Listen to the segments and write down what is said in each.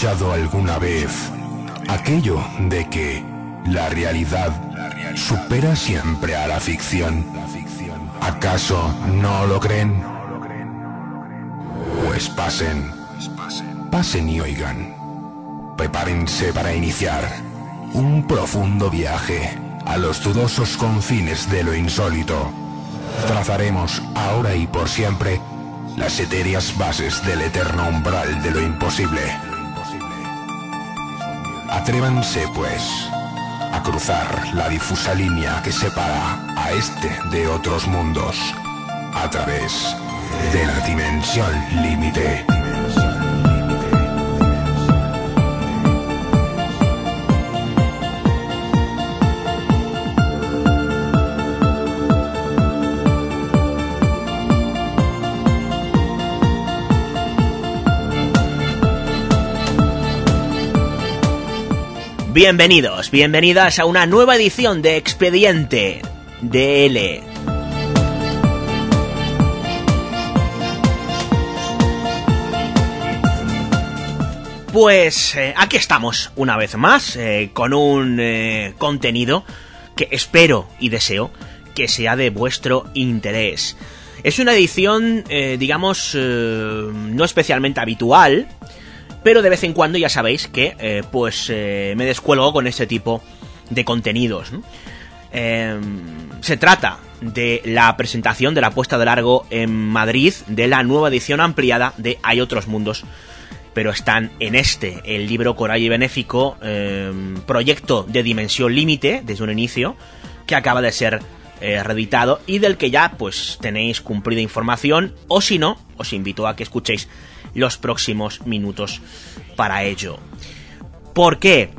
escuchado alguna vez aquello de que la realidad supera siempre a la ficción? ¿Acaso no lo creen? Pues pasen, pasen y oigan. Prepárense para iniciar un profundo viaje a los dudosos confines de lo insólito. Trazaremos ahora y por siempre las etéreas bases del eterno umbral de lo imposible. Atrévanse, pues, a cruzar la difusa línea que separa a este de otros mundos a través de la dimensión límite. Bienvenidos, bienvenidas a una nueva edición de Expediente DL. Pues eh, aquí estamos una vez más eh, con un eh, contenido que espero y deseo que sea de vuestro interés. Es una edición, digamos, no especialmente habitual, pero de vez en cuando ya sabéis que eh, pues eh, me descuelgo con este tipo de contenidos. Eh, se trata de la presentación de la puesta de largo en Madrid de la nueva edición ampliada de Hay otros mundos, pero están en este, el libro Coral y Benéfico, eh, proyecto de dimensión límite desde un inicio, que acaba de ser eh, reeditado y del que ya pues tenéis cumplida información, o si no, os invito a que escuchéis los próximos minutos para ello. ¿Por qué?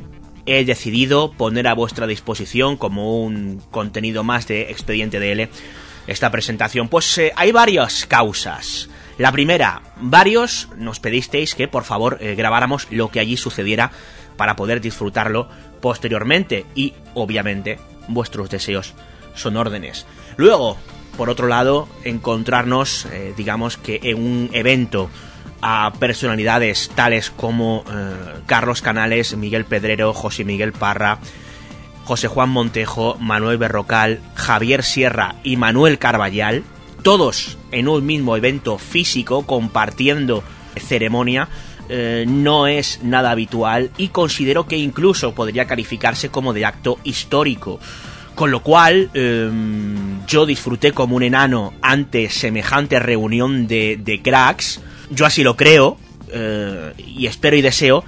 He decidido poner a vuestra disposición como un contenido más de Expediente DL esta presentación. Pues eh, hay varias causas. La primera, varios nos pedisteis que por favor eh, grabáramos lo que allí sucediera para poder disfrutarlo posteriormente y obviamente vuestros deseos son órdenes. Luego, por otro lado, encontrarnos, eh, digamos que en un evento a personalidades tales como eh, Carlos Canales, Miguel Pedrero, José Miguel Parra, José Juan Montejo, Manuel Berrocal, Javier Sierra y Manuel Carballal, todos en un mismo evento físico compartiendo ceremonia, eh, no es nada habitual y considero que incluso podría calificarse como de acto histórico. Con lo cual, eh, yo disfruté como un enano ante semejante reunión de, de cracks. Yo así lo creo eh, y espero y deseo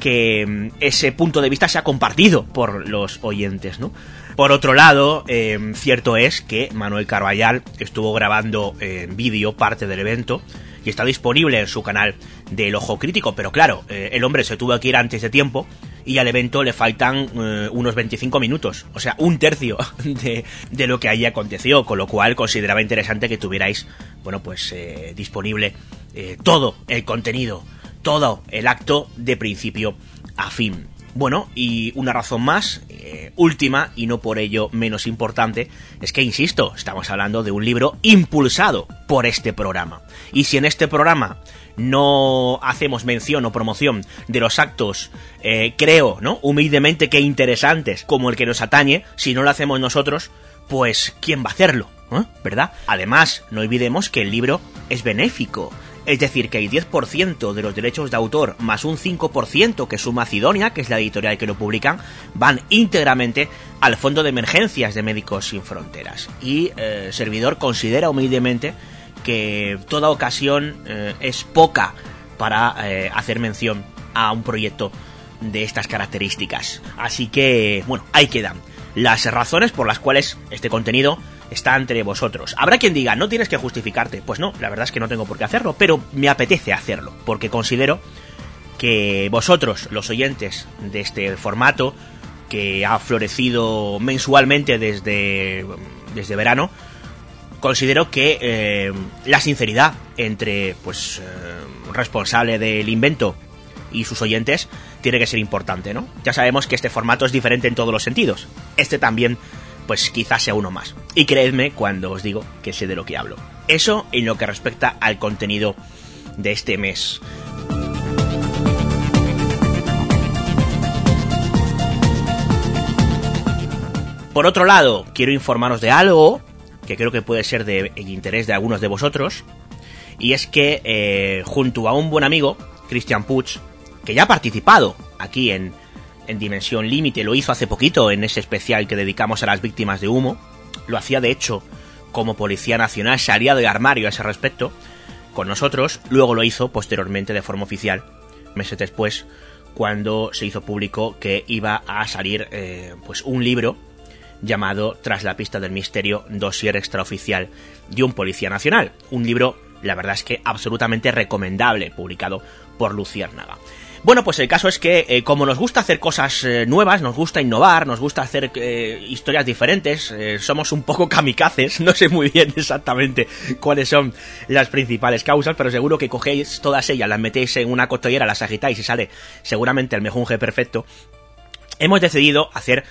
que mm, ese punto de vista sea compartido por los oyentes, ¿no? Por otro lado, eh, cierto es que Manuel Carballal estuvo grabando en vídeo parte del evento y está disponible en su canal del Ojo Crítico, pero claro, eh, el hombre se tuvo que ir antes de tiempo y al evento le faltan eh, unos 25 minutos, o sea, un tercio de, de, lo que ahí aconteció, con lo cual consideraba interesante que tuvierais, bueno, pues eh, disponible todo el contenido, todo el acto de principio a fin. Bueno, y una razón más, eh, última y no por ello menos importante, es que, insisto, estamos hablando de un libro impulsado por este programa. Y si en este programa no hacemos mención o promoción de los actos, eh, creo, ¿no? Humildemente que interesantes, como el que nos atañe, si no lo hacemos nosotros, pues ¿quién va a hacerlo? ¿Eh? ¿Verdad? Además, no olvidemos que el libro es benéfico. Es decir, que el 10% de los derechos de autor más un 5% que suma Macedonia, que es la editorial que lo publican, van íntegramente al Fondo de Emergencias de Médicos Sin Fronteras. Y eh, Servidor considera humildemente que toda ocasión eh, es poca para eh, hacer mención a un proyecto de estas características. Así que, bueno, ahí quedan las razones por las cuales este contenido está entre vosotros. Habrá quien diga, no tienes que justificarte. Pues no, la verdad es que no tengo por qué hacerlo, pero me apetece hacerlo, porque considero que vosotros, los oyentes de este formato, que ha florecido mensualmente desde, desde verano, considero que eh, la sinceridad entre pues eh, responsable del invento y sus oyentes tiene que ser importante, ¿no? Ya sabemos que este formato es diferente en todos los sentidos. Este también, pues quizás sea uno más. Y creedme cuando os digo que sé de lo que hablo. Eso en lo que respecta al contenido de este mes. Por otro lado, quiero informaros de algo que creo que puede ser de interés de algunos de vosotros, y es que eh, junto a un buen amigo, Christian Puig, que ya ha participado aquí en, en Dimensión Límite, lo hizo hace poquito en ese especial que dedicamos a las víctimas de humo, lo hacía de hecho como Policía Nacional, salía de armario a ese respecto con nosotros, luego lo hizo posteriormente de forma oficial, meses después, cuando se hizo público que iba a salir eh, pues un libro llamado Tras la pista del misterio, dossier extraoficial de un policía nacional. Un libro, la verdad es que absolutamente recomendable, publicado por Luciérnaga. Bueno, pues el caso es que eh, como nos gusta hacer cosas eh, nuevas, nos gusta innovar, nos gusta hacer eh, historias diferentes, somos un poco kamikazes, no sé muy bien exactamente cuáles son las principales causas, pero seguro que cogéis todas ellas, las metéis en una costillera, las agitáis y sale seguramente el mejunje perfecto. Hemos decidido hacer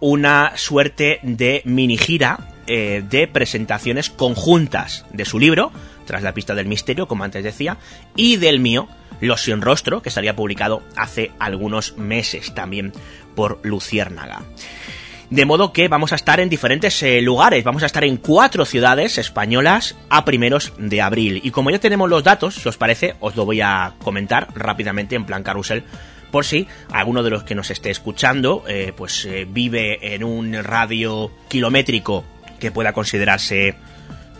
una suerte de mini gira eh, de presentaciones conjuntas de su libro, tras la pista del misterio, como antes decía, y del mío, Los sin rostro, que estaría publicado hace algunos meses también por Luciérnaga. De modo que vamos a estar en diferentes eh, lugares, vamos a estar en cuatro ciudades españolas a primeros de abril. Y como ya tenemos los datos, si os parece, os lo voy a comentar rápidamente en plan carrusel por si alguno de los que nos esté escuchando eh, pues eh, vive en un radio kilométrico que pueda considerarse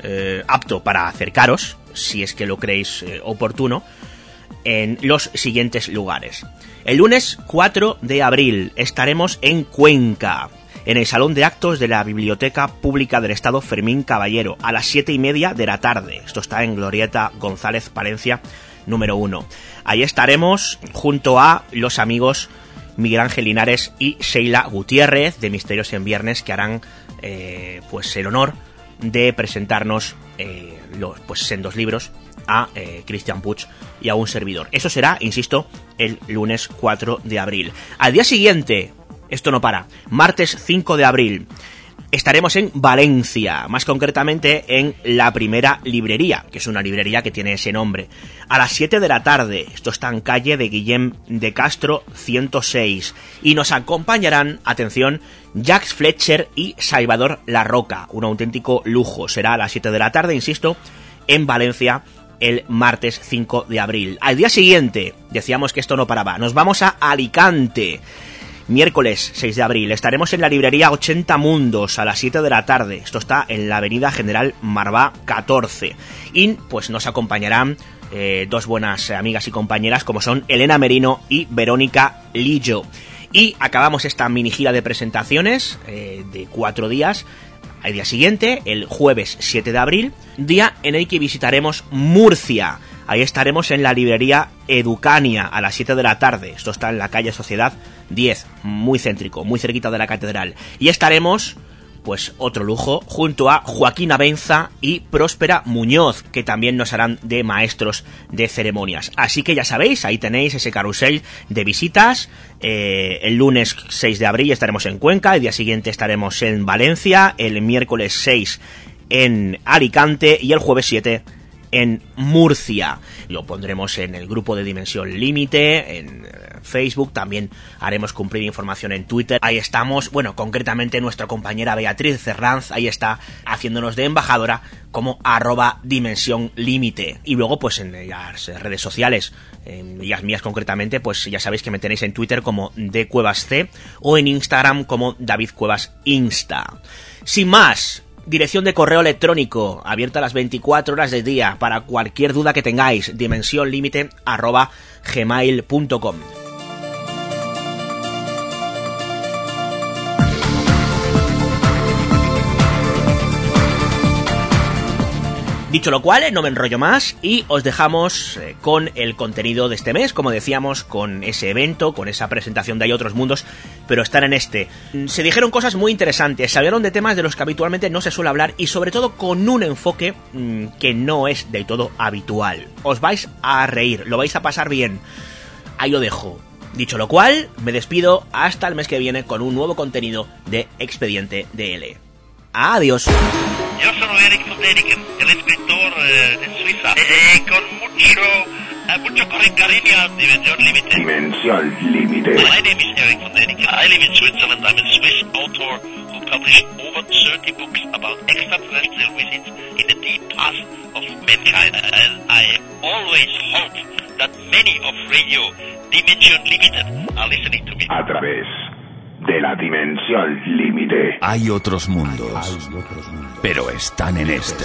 eh, apto para acercaros, si es que lo creéis oportuno, en los siguientes lugares. El lunes 4 de abril estaremos en Cuenca, en el Salón de Actos de la Biblioteca Pública del Estado Fermín Caballero, a las 7 y media de la tarde. Esto está en Glorieta González Palencia número 1. Ahí estaremos junto a los amigos Miguel Ángel Linares y Sheila Gutiérrez de Misterios en Viernes que harán eh, pues el honor de presentarnos eh, los pues dos libros a eh, Christian Puig y a un servidor. Eso será, insisto, el lunes 4 de abril. Al día siguiente, esto no para, martes 5 de abril, estaremos en Valencia, más concretamente en la primera librería, que es una librería que tiene ese nombre. A las 7 de la tarde, esto está en calle de Guillem de Castro 106, y nos acompañarán, atención, Jax Fletcher y Salvador La Roca, un auténtico lujo. Será a las 7 de la tarde, insisto, en Valencia el martes 5 de abril. Al día siguiente, decíamos que esto no paraba, nos vamos a Alicante miércoles 6 de abril. Estaremos en la librería 80 Mundos a las 7 de la tarde. Esto está en la avenida General Marvá 14. Y pues nos acompañarán eh, dos buenas amigas y compañeras como son Elena Merino y Verónica Lillo. Y acabamos esta mini gira de presentaciones eh, de cuatro días. Al día siguiente, el jueves 7 de abril, día en el que visitaremos Murcia. Ahí estaremos en la librería Educania a las 7 de la tarde. Esto está en la calle Sociedad 10, muy céntrico, muy cerquita de la catedral. Y estaremos pues otro lujo, junto a Joaquín Abenza y Próspera Muñoz, que también nos harán de maestros de ceremonias. Así que ya sabéis, ahí tenéis ese carrusel de visitas. Eh, el lunes 6 de abril estaremos en Cuenca, el día siguiente estaremos en Valencia, el miércoles 6 en Alicante y el jueves 7 en Murcia. Lo pondremos en el grupo de Dimensión Límite, en eh, Facebook, también haremos cumplir información en Twitter. Ahí estamos, bueno, concretamente nuestra compañera Beatriz Cerranz, ahí está haciéndonos de embajadora como arroba Dimensión Límite. Y luego, pues en las redes sociales, en las mías concretamente, pues ya sabéis que me tenéis en Twitter como de Cuevas C o en Instagram como David Cuevas Insta. Sin más, Dirección de correo electrónico, abierta las 24 horas del día, para cualquier duda que tengáis, dimensión límite arroba gmail.com. Dicho lo cual, no me enrollo más y os dejamos eh, con el contenido de este mes, como decíamos, con ese evento, con esa presentación de Hay otros mundos, pero están en este. Mm, se dijeron cosas muy interesantes, se hablaron de temas de los que habitualmente no se suele hablar y sobre todo con un enfoque mm, que no es del todo habitual. Os vais a reír, lo vais a pasar bien. Ahí lo dejo. Dicho lo cual, me despido hasta el mes que viene con un nuevo contenido de Expediente DL. Adiós. Yo soy Eric Fuderiken, el escritor eh, de Suiza, eh, eh, con mucho, eh, mucho cariño a Dimension Limited. Dimension Límite. My name is Eric Fuderiken. I live in Switzerland. I'm a Swiss author who published over 30 books about extraterrestrial visits in the deep past of mankind. And I always hope that many of Radio Dimension Limited are listening to me. A través de la dimensión límite. Hay otros mundos, pero están en este.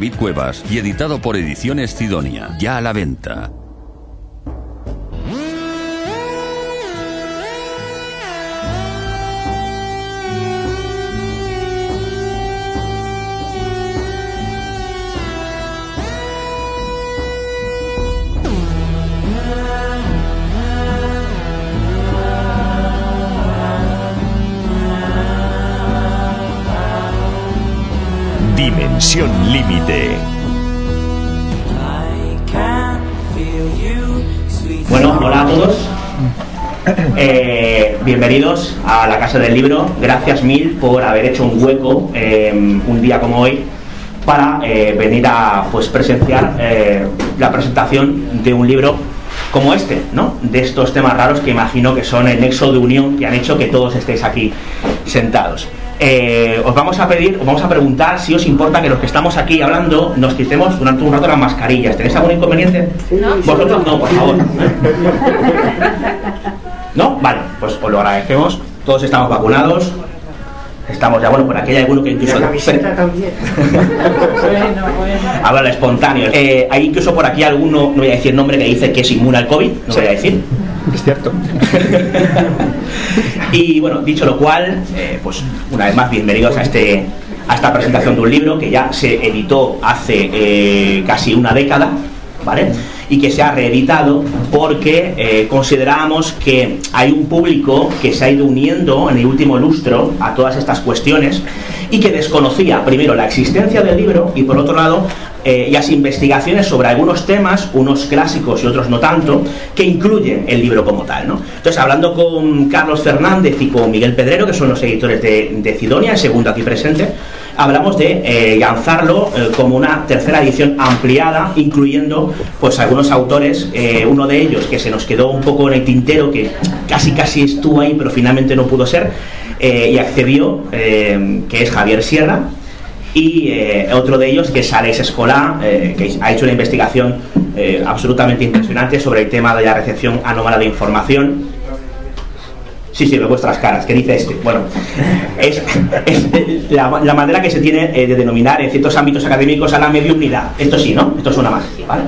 Cuevas y editado por Ediciones Sidonia. Ya a la venta. Límite. Bueno, hola a todos. Eh, bienvenidos a la Casa del Libro. Gracias mil por haber hecho un hueco eh, un día como hoy para eh, venir a pues presenciar la presentación de un libro como este, ¿no? De estos temas raros que imagino que son el nexo de unión que han hecho que todos estéis aquí sentados. Eh, os vamos a pedir, os vamos a preguntar si os importa que los que estamos aquí hablando nos quitemos durante un rato las mascarillas. ¿Tenéis algún inconveniente? Vosotros no, por favor. ¿No? Vale, pues os lo agradecemos. Todos estamos vacunados. Estamos ya, bueno, por aquí hay alguno que incluso... Habla espontáneo. Eh, hay incluso por aquí alguno, no voy a decir nombre, que dice que es inmune al COVID, no voy a decir. Es cierto. y bueno, dicho lo cual, eh, pues una vez más, bienvenidos a este a esta presentación de un libro que ya se editó hace eh, casi una década, ¿vale? Y que se ha reeditado porque eh, consideramos que hay un público que se ha ido uniendo en el último lustro a todas estas cuestiones y que desconocía primero la existencia del libro y por otro lado eh, las investigaciones sobre algunos temas, unos clásicos y otros no tanto, que incluyen el libro como tal. ¿no? Entonces, hablando con Carlos Fernández y con Miguel Pedrero, que son los editores de, de Cidonia, el segundo aquí presente, hablamos de eh, lanzarlo eh, como una tercera edición ampliada, incluyendo pues algunos autores, eh, uno de ellos que se nos quedó un poco en el tintero, que casi casi estuvo ahí, pero finalmente no pudo ser, eh, y accedió, eh, que es Javier Sierra, y eh, otro de ellos que es Alex Escolá, eh, que ha hecho una investigación eh, absolutamente impresionante sobre el tema de la recepción anómala de información. Sí, sí, ve vuestras caras. ¿Qué dice este? Bueno, es, la manera que se tiene eh, de denominar en ciertos ámbitos académicos a la mediunidad. Esto sí, ¿no? Esto suena más, ¿vale?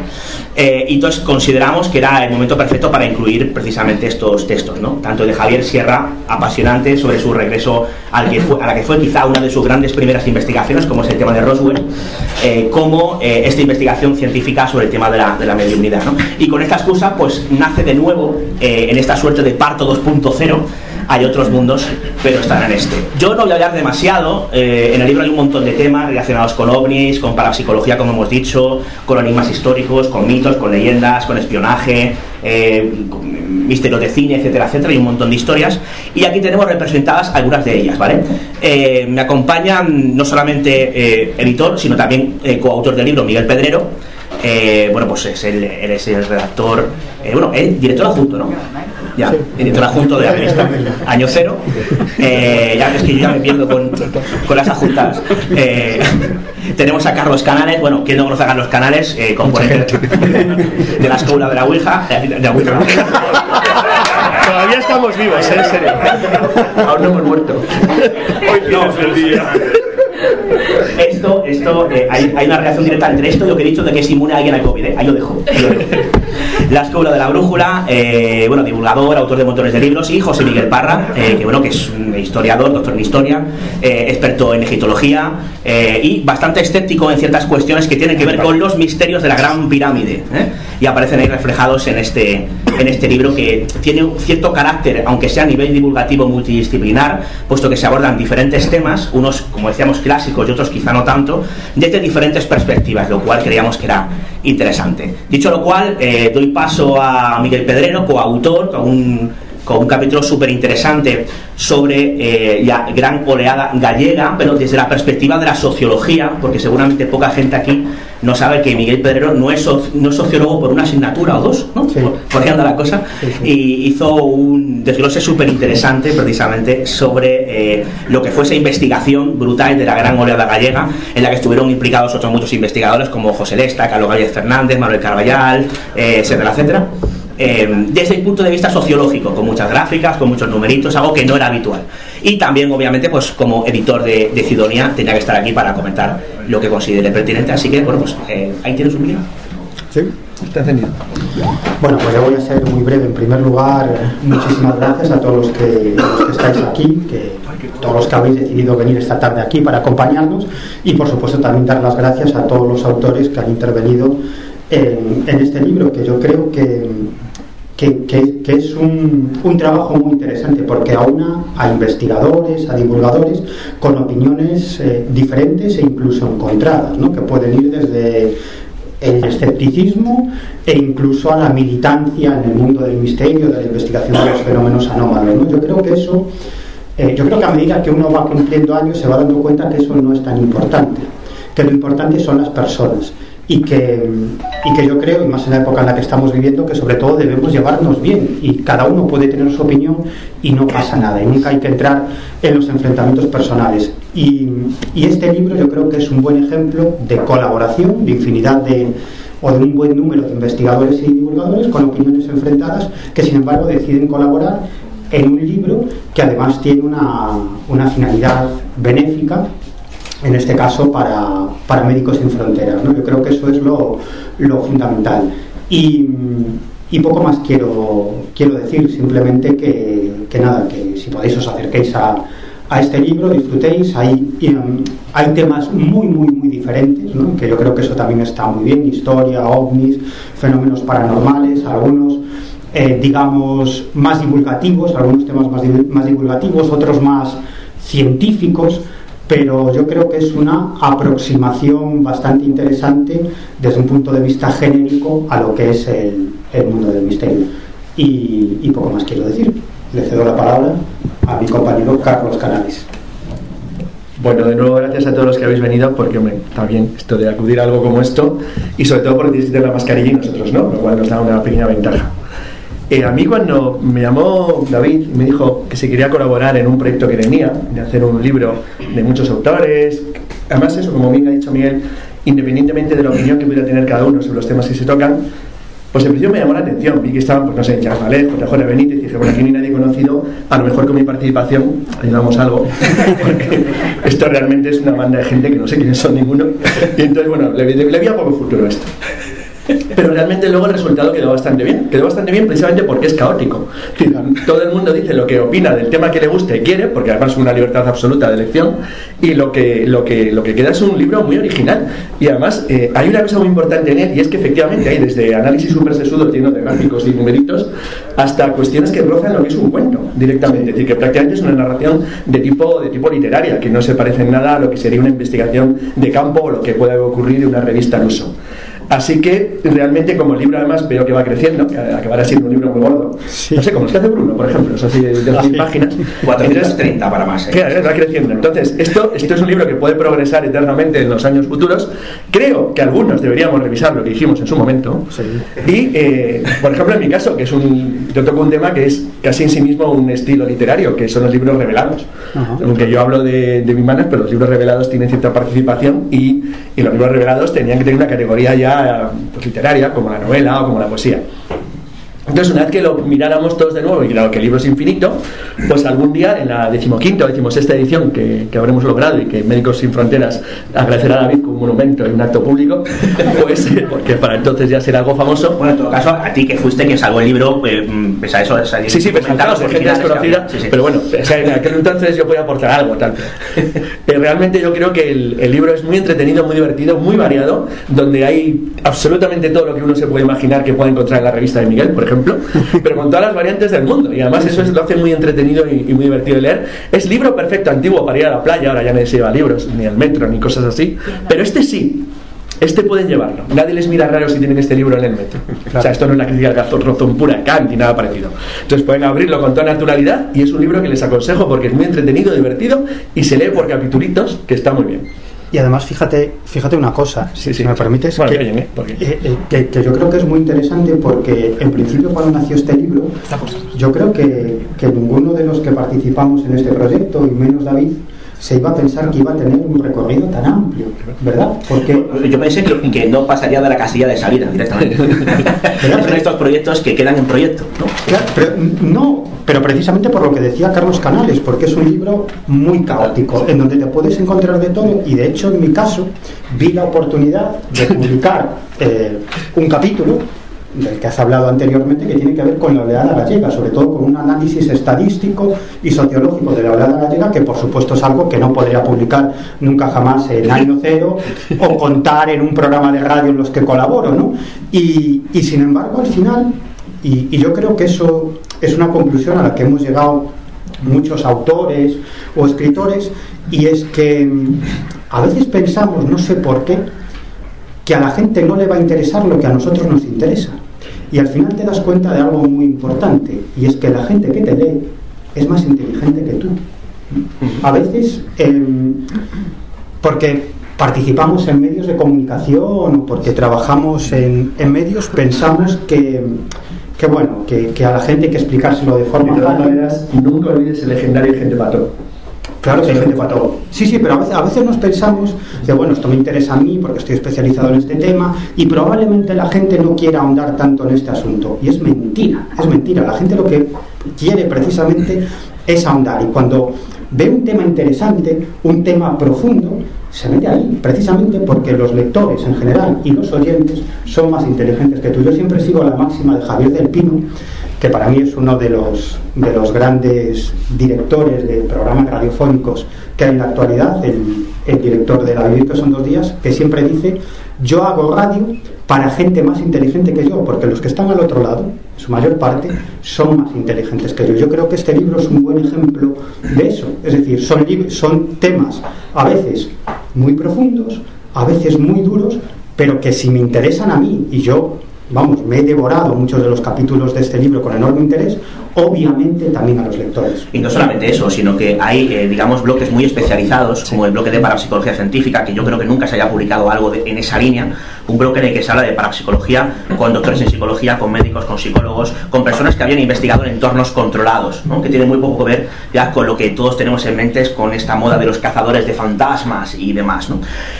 Eh, y entonces consideramos que era el momento perfecto para incluir precisamente estos textos, ¿no? Tanto de Javier Sierra, apasionante sobre su regreso al que fue, a la que fue quizá una de sus grandes primeras investigaciones, como es el tema de Roswell, eh, como eh, esta investigación científica sobre el tema de la, de la mediunidad, ¿no? Y con esta excusa, pues nace de nuevo en esta suerte de parto 2.0 hay otros mundos, pero están en este. Yo no voy a hablar demasiado, eh, en el libro hay un montón de temas relacionados con ovnis, con parapsicología, como hemos dicho, con enigmas históricos, con mitos, con leyendas, con espionaje, eh, misterios de cine, etcétera, etcétera, y un montón de historias. Y aquí tenemos representadas algunas de ellas, ¿vale? Eh, me acompañan no solamente eh, editor, sino también coautor del libro, Miguel Pedrero. Bueno, pues es el, él es el redactor, bueno, el director adjunto, ¿no? Ya, editor adjunto de la revista Año Cero. Eh, ya ves que yo ya me pierdo con, con las adjuntas. Eh, tenemos a Carlos Canales, bueno, quien no conoce a Carlos Canales, eh, componente de la escuela de la Ouija. De, de la Ouija. Todavía estamos vivos, ¿eh? en serio. Aún no hemos muerto. Hoy tienes el día. Esto, esto, eh, hay, hay, una relación directa entre esto y lo que he dicho de que es inmune a alguien al COVID. ¿eh? Ahí lo dejo. La Escuela de la Brújula, eh, bueno, divulgador, autor de montones de libros, y José Miguel Parra, eh, que bueno, que es un historiador, doctor en historia, eh, experto en egiptología y bastante escéptico en ciertas cuestiones que tienen que ver con los misterios de la Gran Pirámide. Y aparecen ahí reflejados en este, en este libro que tiene un cierto carácter, aunque sea a nivel divulgativo multidisciplinar, puesto que se abordan diferentes temas, unos, como decíamos, clásicos y otros quizá no tanto, desde diferentes perspectivas, lo cual creíamos que era interesante. Dicho lo cual, eh, doy paso a Miguel Pedrero, coautor, con un, con un capítulo súper interesante sobre eh, la gran oleada gallega, pero desde la perspectiva de la sociología, porque seguramente poca gente aquí no sabe que Miguel Pedrero no es, no es sociólogo por una asignatura o dos, ¿no? Sí. Por ahí anda la cosa. Sí, sí. Y hizo un desglose súper interesante precisamente sobre eh, lo que fue esa investigación brutal de la gran oleada gallega, en la que estuvieron implicados otros muchos investigadores como José Lesta, Carlos Gálvez Fernández, Manuel Carballal, eh, etcétera, etcétera. Eh, desde el punto de vista sociológico, con muchas gráficas, con muchos numeritos, algo que no era habitual. Y también, obviamente, pues como editor de, de Cidonia, tenía que estar aquí para comentar lo que considere pertinente. Así que, bueno, pues eh, ahí tienes un vídeo. Sí, está encendido. Bueno, pues yo voy a ser muy breve. En primer lugar, muchísimas gracias a todos los que, los que estáis aquí, que todos los que habéis decidido venir esta tarde aquí para acompañarnos y, por supuesto, también dar las gracias a todos los autores que han intervenido en, en este libro, que yo creo que, que, es un, un, trabajo muy interesante porque aúna a investigadores, a divulgadores con opiniones eh, diferentes e incluso encontradas, ¿no? que pueden ir desde el escepticismo e incluso a la militancia en el mundo del misterio, de la investigación de los fenómenos anómalos. ¿no? Yo creo que eso, eh, yo creo que a medida que uno va cumpliendo años se va dando cuenta que eso no es tan importante, que lo importante son las personas y que, y que yo creo, y más en la época en la que estamos viviendo, que sobre todo debemos llevarnos bien y cada uno puede tener su opinión y no pasa nada y nunca hay que entrar en los enfrentamientos personales. Y, y este libro yo creo que es un buen ejemplo de colaboración, de infinidad de o de un buen número de investigadores y divulgadores con opiniones enfrentadas que sin embargo deciden colaborar en un libro que además tiene una, una finalidad benéfica en este caso para, para Médicos Sin Fronteras. ¿no? Yo creo que eso es lo, lo fundamental. Y, poco más quiero, quiero decir, simplemente que, que, nada, que si podéis os acerquéis a, a este libro, disfrutéis, hay, um, hay temas muy, muy, muy diferentes, ¿no? que yo creo que eso también está muy bien, historia, ovnis, fenómenos paranormales, algunos... Eh, digamos más divulgativos, algunos temas más, más divulgativos, otros más científicos, pero yo creo que es una aproximación bastante interesante desde un punto de vista genérico a lo que es el, el mundo del misterio. Y, poco más quiero decir. Le cedo la palabra a mi compañero Carlos Canales. Bueno, de nuevo gracias a todos los que habéis venido, porque hombre, está bien esto de acudir a algo como esto, y sobre todo porque tener la mascarilla y nosotros no, lo cual nos da una pequeña ventaja. A mí cuando me llamó David y me dijo que se quería colaborar en un proyecto que tenía, de hacer un libro de muchos autores, además eso, como bien ha dicho Miguel, independientemente de la opinión que pudiera tener cada uno sobre los temas que se tocan, pues en principio me llamó la atención, vi que estaban, pues no sé, Charles Valet, JJ Benítez, y dije, bueno, aquí hay nadie conocido, a lo mejor con mi participación ayudamos algo, porque esto realmente es una banda de gente que no sé quiénes son ninguno, y entonces, bueno, le, le, le veía poco futuro esto. Pero realmente luego el resultado quedó bastante bien. Quedó bastante bien precisamente porque es caótico. Todo el mundo dice lo que opina del tema que le guste y quiere, porque además es una libertad absoluta de elección, y lo que, lo que, lo que queda es un libro muy original. Y además eh, hay una cosa muy importante en él, y es que efectivamente hay desde análisis súper sesudo, lleno de gráficos y numeritos, hasta cuestiones que rozan lo que es un cuento directamente. Es decir, que prácticamente es una narración de tipo, de tipo literaria, que no se parece en nada a lo que sería una investigación de campo o lo que pueda ocurrir de una revista al uso. Así que realmente como el libro además veo que va creciendo, que acabará siendo un libro muy gordo. No sé, como es que hace Bruno, por ejemplo, es así de, de 100 páginas. 430 para más. ¿eh? Claro, va creciendo. Entonces, esto, esto es un libro que puede progresar eternamente en los años futuros. Creo que algunos deberíamos revisar lo que dijimos en su momento. Y, eh, por ejemplo, en mi caso, que es un, yo toco un tema que es casi en sí mismo un estilo literario, que son los libros revelados. Aunque yo hablo de, de mis manos, pero los libros revelados tienen cierta participación y, y los libros revelados tenían que tener una categoría ya pues, literaria, como la novela o como la poesía. Entonces, una vez que lo miráramos todos de nuevo, y claro que el libro es infinito, pues algún día en la decimoquinta o decimosexta edición que, que habremos logrado y que Médicos Sin Fronteras agradecerá a David con un monumento en un acto público, pues porque para entonces ya será algo famoso. Bueno, en todo caso, a ti que fuiste quien salvó el libro, eh, pese a eso, esa Sí, sí, pues claro, gente desconocida, sí, sí. pero bueno, o sea, en aquel entonces yo podía aportar algo, tal. Eh, realmente yo creo que el, el libro es muy entretenido, muy divertido, muy variado, donde hay absolutamente todo lo que uno se puede imaginar que puede encontrar en la revista de Miguel, por ejemplo ejemplo, pero con todas las variantes del mundo. Y además eso es, lo hace muy entretenido y, y, muy divertido de leer. Es libro perfecto antiguo para ir a la playa, ahora ya nadie se lleva libros, ni al metro, ni cosas así. Pero este sí. Este pueden llevarlo. Nadie les mira raro si tienen este libro en el metro. Claro. O sea, esto no es una crítica al razón pura, Kant ni nada parecido. Entonces pueden abrirlo con toda naturalidad y es un libro que les aconsejo porque es muy entretenido, divertido y se lee por capitulitos, que está muy bien. Y además, fíjate, fíjate una cosa, sí, sí. si me permites, bueno, que, ¿eh? eh, eh, que, que, yo creo que es muy interesante porque en principio cuando nació este libro, yo creo que, que ninguno de los que participamos en este proyecto, y menos David, se iba a pensar que iba a tener un recorrido tan amplio, ¿verdad? Porque yo pensé que, que no pasaría de la casilla de salida directamente. Son estos proyectos que quedan en proyecto, ¿no? Claro, pero no, pero precisamente por lo que decía Carlos Canales, porque es un libro muy caótico, en donde te puedes encontrar de todo, y de hecho en mi caso vi la oportunidad de publicar eh, un capítulo del que has hablado anteriormente, que tiene que ver con la oleada gallega, sobre todo con un análisis estadístico y sociológico de la oleada gallega, que por supuesto es algo que no podría publicar nunca jamás en Año Cero o contar en un programa de radio en los que colaboro, ¿no? Y, sin embargo, al final, y, y yo creo que eso es una conclusión a la que hemos llegado muchos autores o escritores, y es que a veces pensamos, no sé por qué, que a la gente no le va a interesar lo que a nosotros nos interesa. Y al final te das cuenta de algo muy importante, y es que la gente que te lee es más inteligente que tú. A veces, eh, porque participamos en medios de comunicación o porque trabajamos en, en medios, pensamos que, que bueno, que, que, a la gente hay que explicárselo de forma de todas maneras, nunca olvides el legendario gente patrón. Claro que hay gente para todo. Sí, sí, pero a veces, a veces nos pensamos de, bueno, esto me interesa a mí porque estoy especializado en este tema y probablemente la gente no quiera ahondar tanto en este asunto. Y es mentira, es mentira. La gente lo que quiere precisamente es ahondar. Y cuando ve un tema interesante, un tema profundo, se mete ahí, precisamente porque los lectores en general y los oyentes son más inteligentes que tú. Yo siempre sigo la máxima de Javier del Pino, que para mí es uno de los, de los grandes directores de programas radiofónicos que hay en la actualidad, el, director de la Vivir que son dos días, que siempre dice, yo hago radio para gente más inteligente que yo, porque los que están al otro lado, su mayor parte, son más inteligentes que yo. Yo creo que este libro es un buen ejemplo de eso. Es decir, son, son temas a veces muy profundos, a veces muy duros, pero que si me interesan a mí y yo vamos, me he devorado muchos de los capítulos de este libro con enorme interés, obviamente también a los lectores. Y no solamente eso, sino que hay, eh, digamos, bloques muy especializados, como el bloque de parapsicología científica, que yo creo que nunca se haya publicado algo de, en esa línea, un bloque en el que se habla de parapsicología con doctores en psicología, con médicos, con psicólogos, con personas que habían investigado en entornos controlados, ¿no? que tiene muy poco que ver ya con lo que todos tenemos en mente con esta moda de los cazadores de fantasmas y demás. ¿no?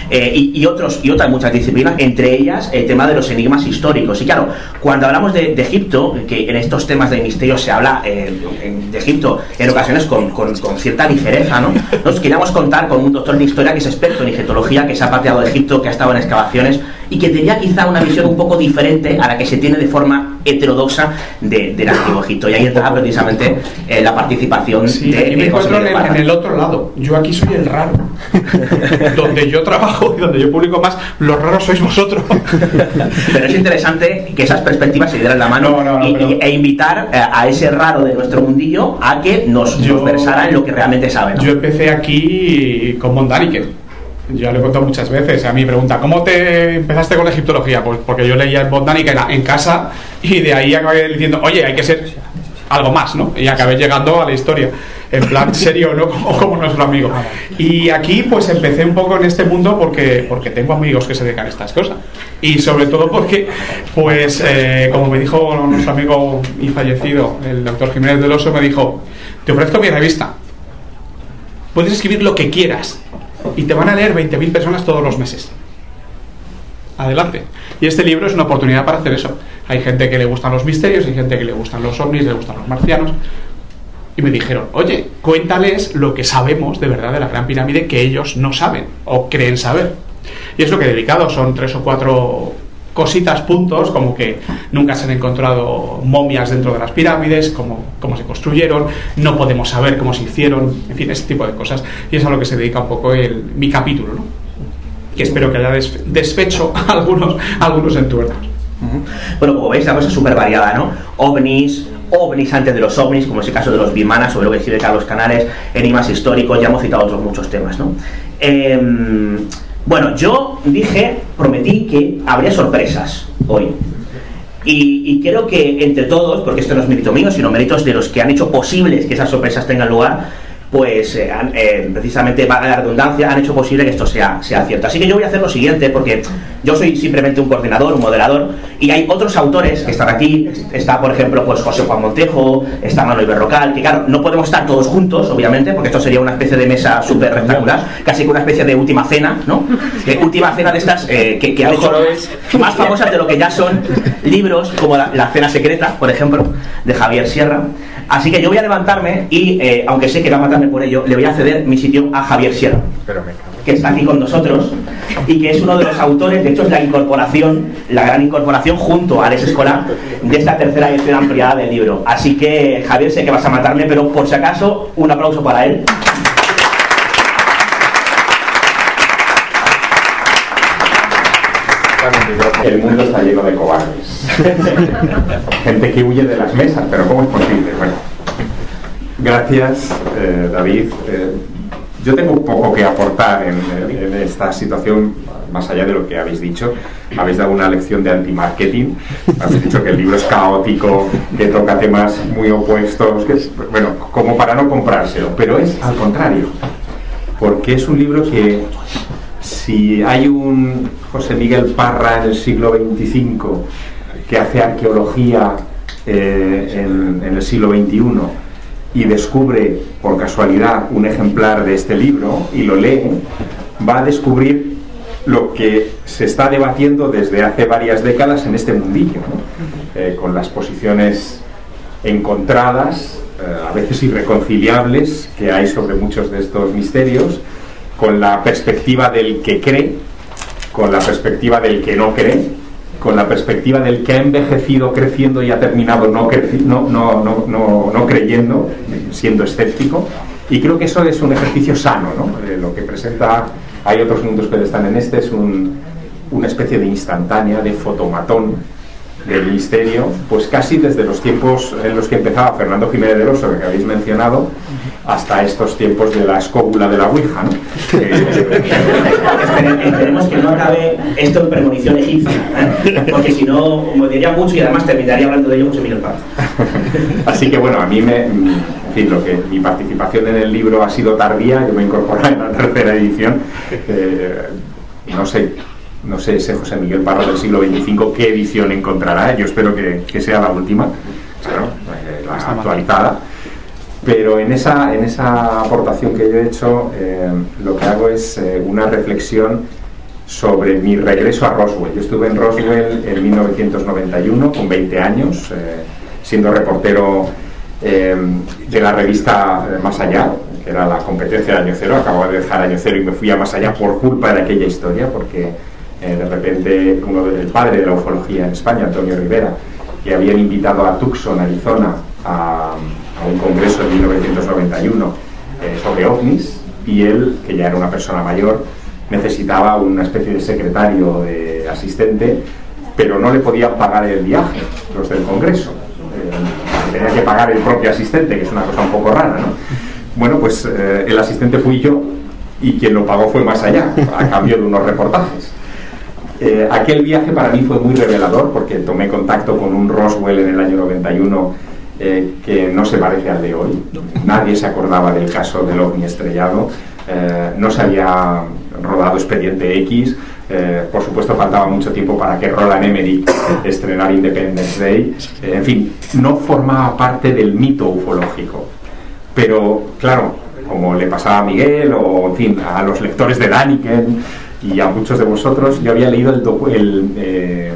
Eh, y, y, otros, y otras muchas disciplinas, entre ellas el tema de los enigmas históricos. Y claro, cuando hablamos de, de Egipto, que en estos temas de misterio se habla eh, en, de Egipto en ocasiones con, con, con, cierta ligereza, ¿no? Nos queríamos contar con un doctor en historia que es experto en egiptología, que se ha pateado de Egipto, que ha estado en excavaciones y que tenía quizá una visión un poco diferente a la que se tiene de forma heterodoxa de, del antiguo Egipto. Y ahí entra precisamente eh, la participación sí, de. Aquí me encuentro en, en, el otro lado. Yo aquí soy el raro. donde yo trabajo y donde yo publico más, los raros sois vosotros. pero es interesante que esas perspectivas se dieran la mano no, no, no, y, pero... e invitar eh, a ese raro de nuestro mundillo a que nos, yo, nos versara en lo que realmente sabe. Yo empecé aquí con Mondariken ya lo he contado muchas veces. A mí me pregunta, ¿cómo te empezaste con la egiptología? Pues porque yo leía en botánica en casa y de ahí acabé diciendo, oye, hay que ser algo más, ¿no? Y acabé llegando a la historia, en plan serio, ¿no? Como, como nuestro amigo. Y aquí pues empecé un poco en este mundo porque, porque tengo amigos que se dedican a estas cosas. Y sobre todo porque, pues, eh, como me dijo nuestro amigo y fallecido, el doctor Jiménez del Oso, me dijo, te ofrezco mi revista. Puedes escribir lo que quieras y te van a leer 20.000 personas todos los meses. Adelante. Y este libro es una oportunidad para hacer eso. Hay gente que le gustan los misterios, hay gente que le gustan los ovnis, le gustan los marcianos. Y me dijeron, oye, cuéntales lo que sabemos de verdad de la Gran Pirámide que ellos no saben o creen saber. Y es lo que he dedicado, son tres o cuatro cositas, puntos, como que nunca se han encontrado momias dentro de las pirámides, cómo, cómo se construyeron, no podemos saber cómo se hicieron, en fin, ese tipo de cosas. Y es a lo que se dedica un poco el, mi capítulo, ¿no? que espero que haya desfecho a algunos, algunos entuertos. Bueno, como veis, la cosa es súper variada, ¿no? OVNIs, ovnis antes de los ovnis, como es el caso de los bimanas, sobre lo que escribe Carlos Canales, enigmas históricos, ya hemos citado otros muchos temas, ¿no? Em, bueno, yo dije, prometí que habría sorpresas hoy. Y, y, creo que entre todos, porque esto no es mérito mío, sino méritos de los que han hecho posibles que esas sorpresas tengan lugar, pues eh, eh, precisamente para la redundancia han hecho posible que esto sea, sea cierto. Así que yo voy a hacer lo siguiente, porque yo soy simplemente un coordinador, un moderador, y hay otros autores que están aquí, está por ejemplo pues José Juan Montejo, está Manuel Berrocal, que claro, no podemos estar todos juntos, obviamente, porque esto sería una especie de mesa súper rectangular, casi que una especie de última cena, ¿no? última cena de estas eh, que, que han hecho más famosas de lo que ya son libros, como la, la Cena Secreta, por ejemplo, de Javier Sierra. Así que yo voy a levantarme y, eh, aunque sé que va a por ello, le voy a ceder mi sitio a Javier Sierra, que está aquí con nosotros y que es uno de los autores, de hecho es la incorporación, la gran incorporación junto a Alex Escolar de esta tercera edición ampliada del libro. Así que, Javier, sé que vas a matarme, pero por si acaso, un aplauso para él. El mundo está lleno de cobardes. Gente que huye de las mesas, pero ¿cómo es posible? Bueno, gracias, eh, David. Eh, yo tengo poco que aportar en, esta situación, más allá de lo que habéis dicho. Habéis dado una lección de anti-marketing. Habéis dicho que el libro es caótico, que toca temas muy opuestos, que es, bueno, como para no comprárselo. Pero es al contrario, porque es un libro que si hay un José Miguel Parra en el siglo XXV que hace arqueología eh, en, el siglo XXI y descubre por casualidad un ejemplar de este libro y lo lee, va a descubrir lo que se está debatiendo desde hace varias décadas en este mundillo, eh, con las posiciones encontradas, eh, a veces irreconciliables, que hay sobre muchos de estos misterios, con la perspectiva del que cree, con la perspectiva del que no cree, con la perspectiva del que ha envejecido creciendo y ha terminado no, creyendo, siendo escéptico. Y creo que eso es un ejercicio sano, ¿no? Eh, lo que presenta, hay otros mundos que están en este, es un, una especie de instantánea, de fotomatón del misterio, pues casi desde los tiempos en los que empezaba Fernando Jiménez del Oso, que habéis mencionado, hasta estos tiempos de la escóbula de la Ouija, ¿no? Esperemos que no acabe esto en premonición egipcia, ¿eh? porque si no, me diría mucho y además terminaría hablando de ello mucho Miguel Paz. Así que bueno, a mí me, en fin, lo que mi participación en el libro ha sido tardía, yo me incorporé en la tercera edición, eh, no sé, no sé ese José Miguel Parra del siglo XXV qué edición encontrará, yo espero que, sea la última, eh, la actualizada. Pero en esa, en esa aportación que yo he hecho, eh, lo que hago es eh, una reflexión sobre mi regreso a Roswell. Yo estuve en Roswell en 1991, con 20 años, siendo reportero de la revista Más Allá, que era la competencia de Año Cero. Acabo de dejar Año Cero y me fui a Más Allá por culpa de aquella historia, porque eh, de repente uno del padre de la ufología en España, Antonio Rivera, que habían invitado a Tucson, Arizona, a, un congreso en 1991 eh, sobre ovnis, y él, que ya era una persona mayor, necesitaba una especie de secretario, de asistente, pero no le podían pagar el viaje, los del congreso. Eh, tenía que pagar el propio asistente, que es una cosa un poco rara, ¿no? Bueno, pues el asistente fui yo y quien lo pagó fue más allá, a cambio de unos reportajes. Eh, aquel viaje para mí fue muy revelador porque tomé contacto con un Roswell en el año 91 eh, que no se parece al de hoy. Nadie se acordaba del caso del ovni estrellado, eh, no se había rodado Expediente X, por supuesto faltaba mucho tiempo para que Roland Emmerich estrenara Independence Day, en fin, no formaba parte del mito ufológico. Pero, claro, como le pasaba a Miguel o, en fin, a los lectores de Daniken y a muchos de vosotros, yo había leído el, el, eh,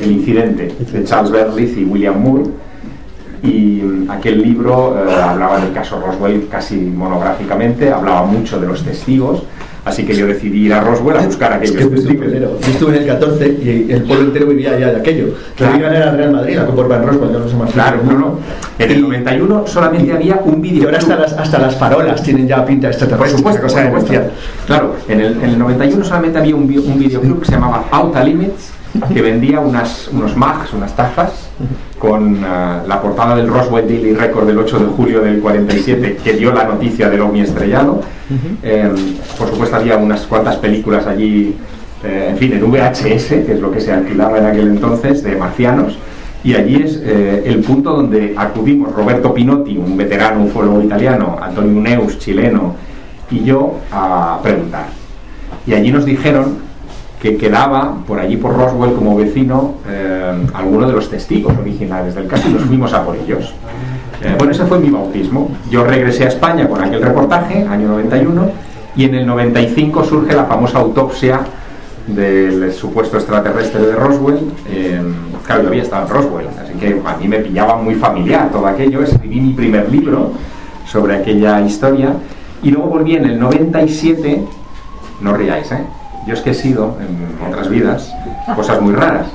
el incidente de Charles Berlitz y William Moore y aquel libro eh, hablaba del caso Roswell casi monográficamente, hablaba mucho de los testigos Así que yo decidí ir a Roswell a buscar aquellos es que Yo estuve en el 14 y el pueblo entero vivía allá de aquello. Claro. La era Real Madrid, la Copa en Roswell, no sé más. Claro, no, no. En el 91 solamente había un vídeo. ahora hasta las, hasta las farolas tienen ya pinta extraterrestre. Por supuesto, cosa por Claro, en el, en el 91 solamente había un, un videoclub que se llamaba Outer Limits que vendía unas, unos mags, unas tazas, con uh, la portada del Roswell Daily Record del 8 de julio del 47, que dio la noticia del ovni estrellado. Eh, por supuesto, había unas cuantas películas allí, eh, en fin, en VHS, que es lo que se alquilaba en aquel entonces, de marcianos. Y allí es eh, el punto donde acudimos Roberto Pinotti, un veterano ufólogo italiano, Antonio Neus, chileno, y yo a preguntar. Y allí nos dijeron que quedaba por allí por Roswell como vecino eh, alguno de los testigos originales del caso y nos fuimos a por ellos. Eh, bueno, ese fue mi bautismo. Yo regresé a España con aquel reportaje, año 91, y en el 95 surge la famosa autopsia del supuesto extraterrestre de Roswell. Eh, claro, yo había estado en Roswell, así que a mí me pillaba muy familiar todo aquello. Escribí mi primer libro sobre aquella historia y luego volví en el 97, no ríais, ¿eh? Yo es que he sido, en otras vidas, cosas muy raras.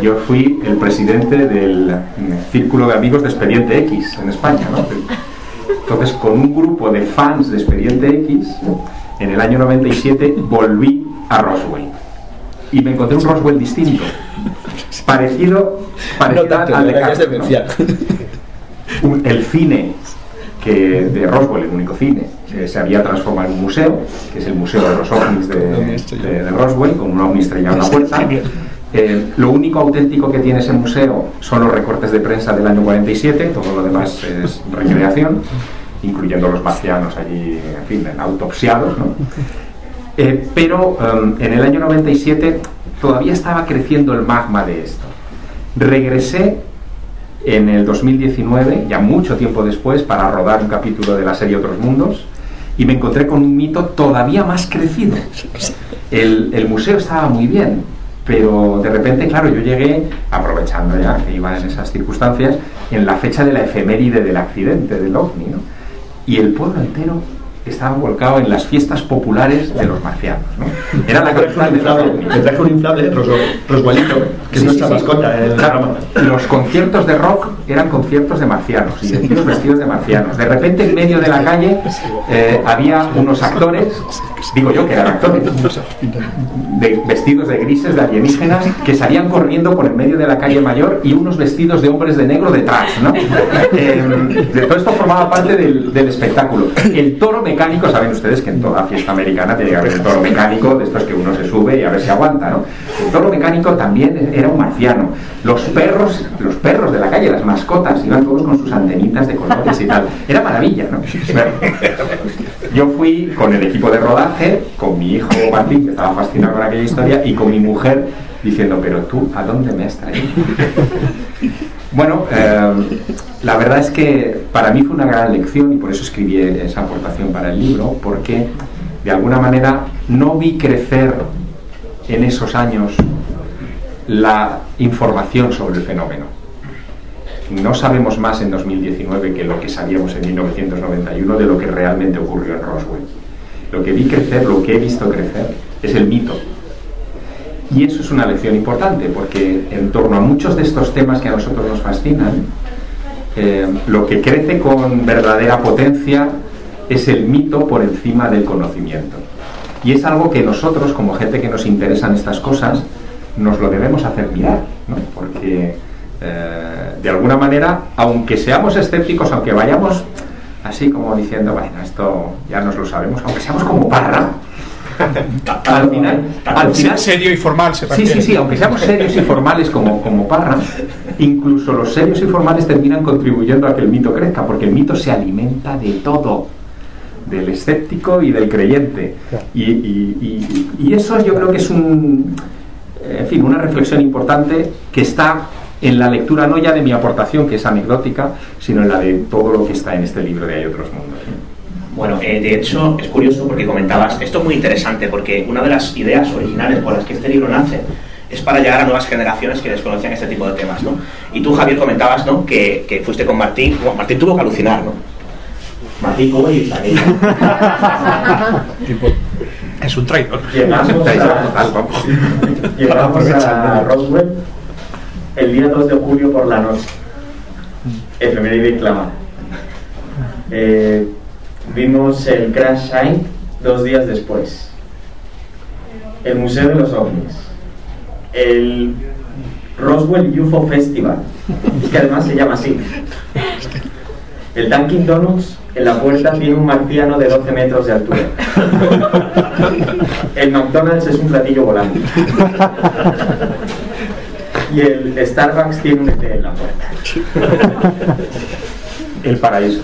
Yo fui el presidente del Círculo de Amigos de Expediente X en España, ¿no? Entonces, con un grupo de fans de Expediente X, en el año 97 volví a Roswell. Y me encontré un Roswell distinto. Parecido, parecido al de El cine que de Roswell, el único cine, eh, se había transformado en un museo, que es el Museo de los OVNIs de, Roswell, con un ovni estrellado en la puerta. Eh, lo único auténtico que tiene ese museo son los recortes de prensa del año 47, todo lo demás es recreación, incluyendo los marcianos allí, en fin, autopsiados. Eh, pero em, en el año 97 todavía estaba creciendo el magma de esto. Regresé en el 2019, ya mucho tiempo después, para rodar un capítulo de la serie Otros Mundos, y me encontré con un mito todavía más crecido. El, museo estaba muy bien, pero de repente, claro, yo llegué, aprovechando ya que iba en esas circunstancias, en la fecha de la efeméride del accidente del ovni, ¿no? Y el pueblo entero estaba volcado en las fiestas populares de los marcianos. ¿no? Era la colección de Te traje un inflable Roswellito, que es nuestra mascota. los conciertos de rock eran conciertos de marcianos y de tíos vestidos de marcianos. De repente, en medio de la calle, eh, había unos actores, digo yo que eran actores, de, vestidos de grises, de alienígenas, que salían corriendo por el medio de la calle mayor y unos vestidos de hombres de negro detrás. ¿no? Eh, todo esto formaba parte del, del espectáculo. El toro me saben ustedes que en toda fiesta americana tiene que haber un toro mecánico, de estos que uno se sube y a ver si aguanta, ¿no? El toro mecánico también era un marciano. Los perros, los perros de la calle, las mascotas, iban todos con sus antenitas de colores y tal. Era maravilla, ¿no? Yo fui con el equipo de rodaje, con mi hijo Martín, que estaba fascinado con aquella historia, y con mi mujer diciendo, pero tú, ¿a dónde me has traído? Bueno, eh, la verdad es que para mí fue una gran lección y por eso escribí esa aportación para el libro, porque de alguna manera no vi crecer en esos años la información sobre el fenómeno. No sabemos más en 2019 que lo que sabíamos en 1991 de lo que realmente ocurrió en Roswell. Lo que vi crecer, lo que he visto crecer, es el mito y eso es una lección importante, porque en torno a muchos de estos temas que a nosotros nos fascinan, eh, lo que crece con verdadera potencia es el mito por encima del conocimiento. Y es algo que nosotros, como gente que nos interesan estas cosas, nos lo debemos hacer mirar, porque eh, de alguna manera, aunque seamos escépticos, aunque vayamos así como diciendo, bueno, esto ya nos lo sabemos, aunque seamos como Parra. Al final, al final serio y formal se Sí, sí, sí, aunque seamos serios y formales como, como Parra, incluso los serios y formales terminan contribuyendo a que el mito crezca, porque el mito se alimenta de todo, del escéptico y del creyente. Y, y, y, y eso yo creo que es un, en fin, una reflexión importante que está en la lectura no ya de mi aportación, que es anecdótica, sino en la de todo lo que está en este libro de Hay otros mundos. Bueno, eh, de hecho es curioso porque comentabas, esto es muy interesante porque una de las ideas originales por las que este libro nace es para llegar a nuevas generaciones que desconocían este tipo de temas, ¿no? Y tú, Javier, comentabas, ¿no? Que, que fuiste con Martín, bueno, Martín tuvo que alucinar, ¿no? Martín, ¿cómo y Es un traidor. Llegamos a, llegamos a Roswell el día 2 de julio por la noche. Efeméride clama. Eh, vimos el Crash Shine dos días después. El Museo de los OVNIs. El Roswell UFO Festival, que además se llama así. El Dunkin' Donuts en la puerta tiene un marciano de 12 metros de altura. El McDonald's es un platillo volante. Y el Starbucks tiene un ET en la puerta. El paraíso.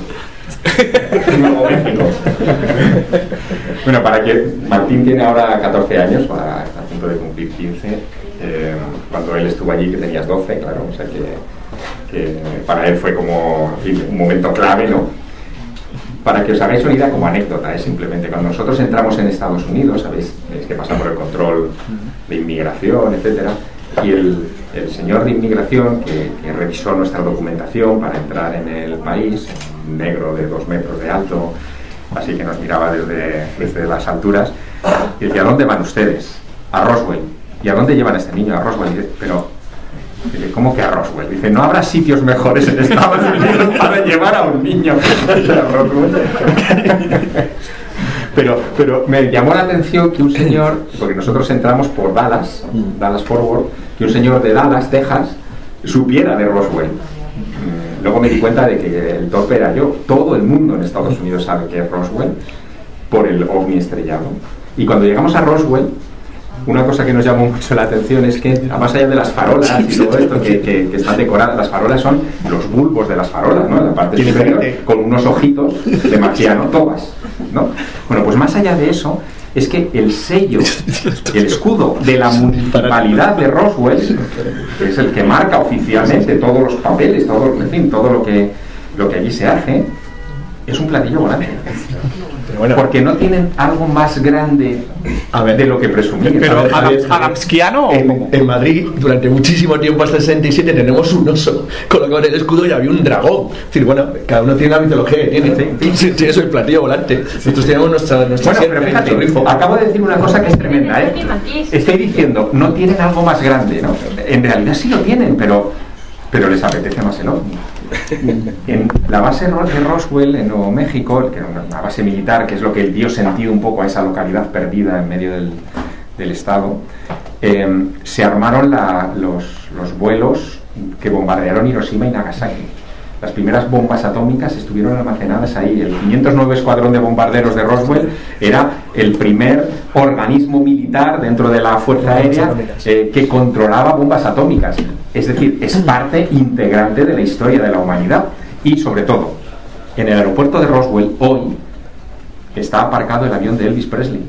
Bueno, para que Martín tiene ahora 14 años, para, a punto de cumplir 15. Eh, cuando él estuvo allí, que tenías 12, claro, o sea que, para él fue como un momento clave, ¿no? Para que os hagáis una idea como anécdota, es simplemente cuando nosotros entramos en Estados Unidos, sabéis, es que pasa por el control de inmigración, etcétera, y el, el señor de inmigración que, revisó nuestra documentación para entrar en el país, negro de dos metros de alto, así que nos miraba desde, desde las alturas, y decía, ¿a dónde van ustedes? A Roswell. ¿Y a dónde llevan a este niño? A Roswell. Pero, ¿cómo que a Roswell? Dice, ¿no habrá sitios mejores en Estados Unidos para llevar a un niño a? Pero, pero me llamó la atención que un señor, porque nosotros entramos por Dallas, Dallas Forward, que un señor de Dallas, Texas, supiera de Roswell. Luego me di cuenta de que el torpe era yo. Todo el mundo en Estados Unidos sabe que es Roswell por el ovni estrellado. Y cuando llegamos a Roswell, una cosa que nos llamó mucho la atención es que, más allá de las farolas y todo esto que, que, que están decoradas, las farolas son los bulbos de las farolas, ¿no? La parte superior, con unos ojitos de marciano, todas, ¿no? Bueno, pues más allá de eso, es que el sello, el escudo de la municipalidad de Roswell, que es el que marca oficialmente todos los papeles, todo, en fin, todo lo que, lo que allí se hace, es un platillo volante. Bueno. Porque no tienen algo más grande a ver, de lo que presumir. Pero adamskiano en, en, Madrid durante muchísimo tiempo hasta el 67 tenemos un oso colocado en el escudo y había un dragón. Es decir, bueno, cada uno tiene la mitología que tiene. Sí, sí, sí eso es el platillo volante. Nosotros tenemos nuestra, nuestra bueno, pero fíjate, acabo de decir una cosa que es tremenda, ¿eh? Estoy diciendo, no tienen algo más grande, ¿no? En realidad sí lo tienen, pero, pero les apetece más el ovni. en la base de Roswell, en Nuevo México, que era una base militar, que es lo que dio sentido un poco a esa localidad perdida en medio del, estado, eh, se armaron los vuelos que bombardearon Hiroshima y Nagasaki. Las primeras bombas atómicas estuvieron almacenadas ahí. El 509 Escuadrón de Bombarderos de Roswell era el primer organismo militar dentro de la Fuerza Aérea eh, que controlaba bombas atómicas. Es decir, es parte integrante de la historia de la humanidad. Y sobre todo, en el aeropuerto de Roswell hoy está aparcado el avión de Elvis Presley.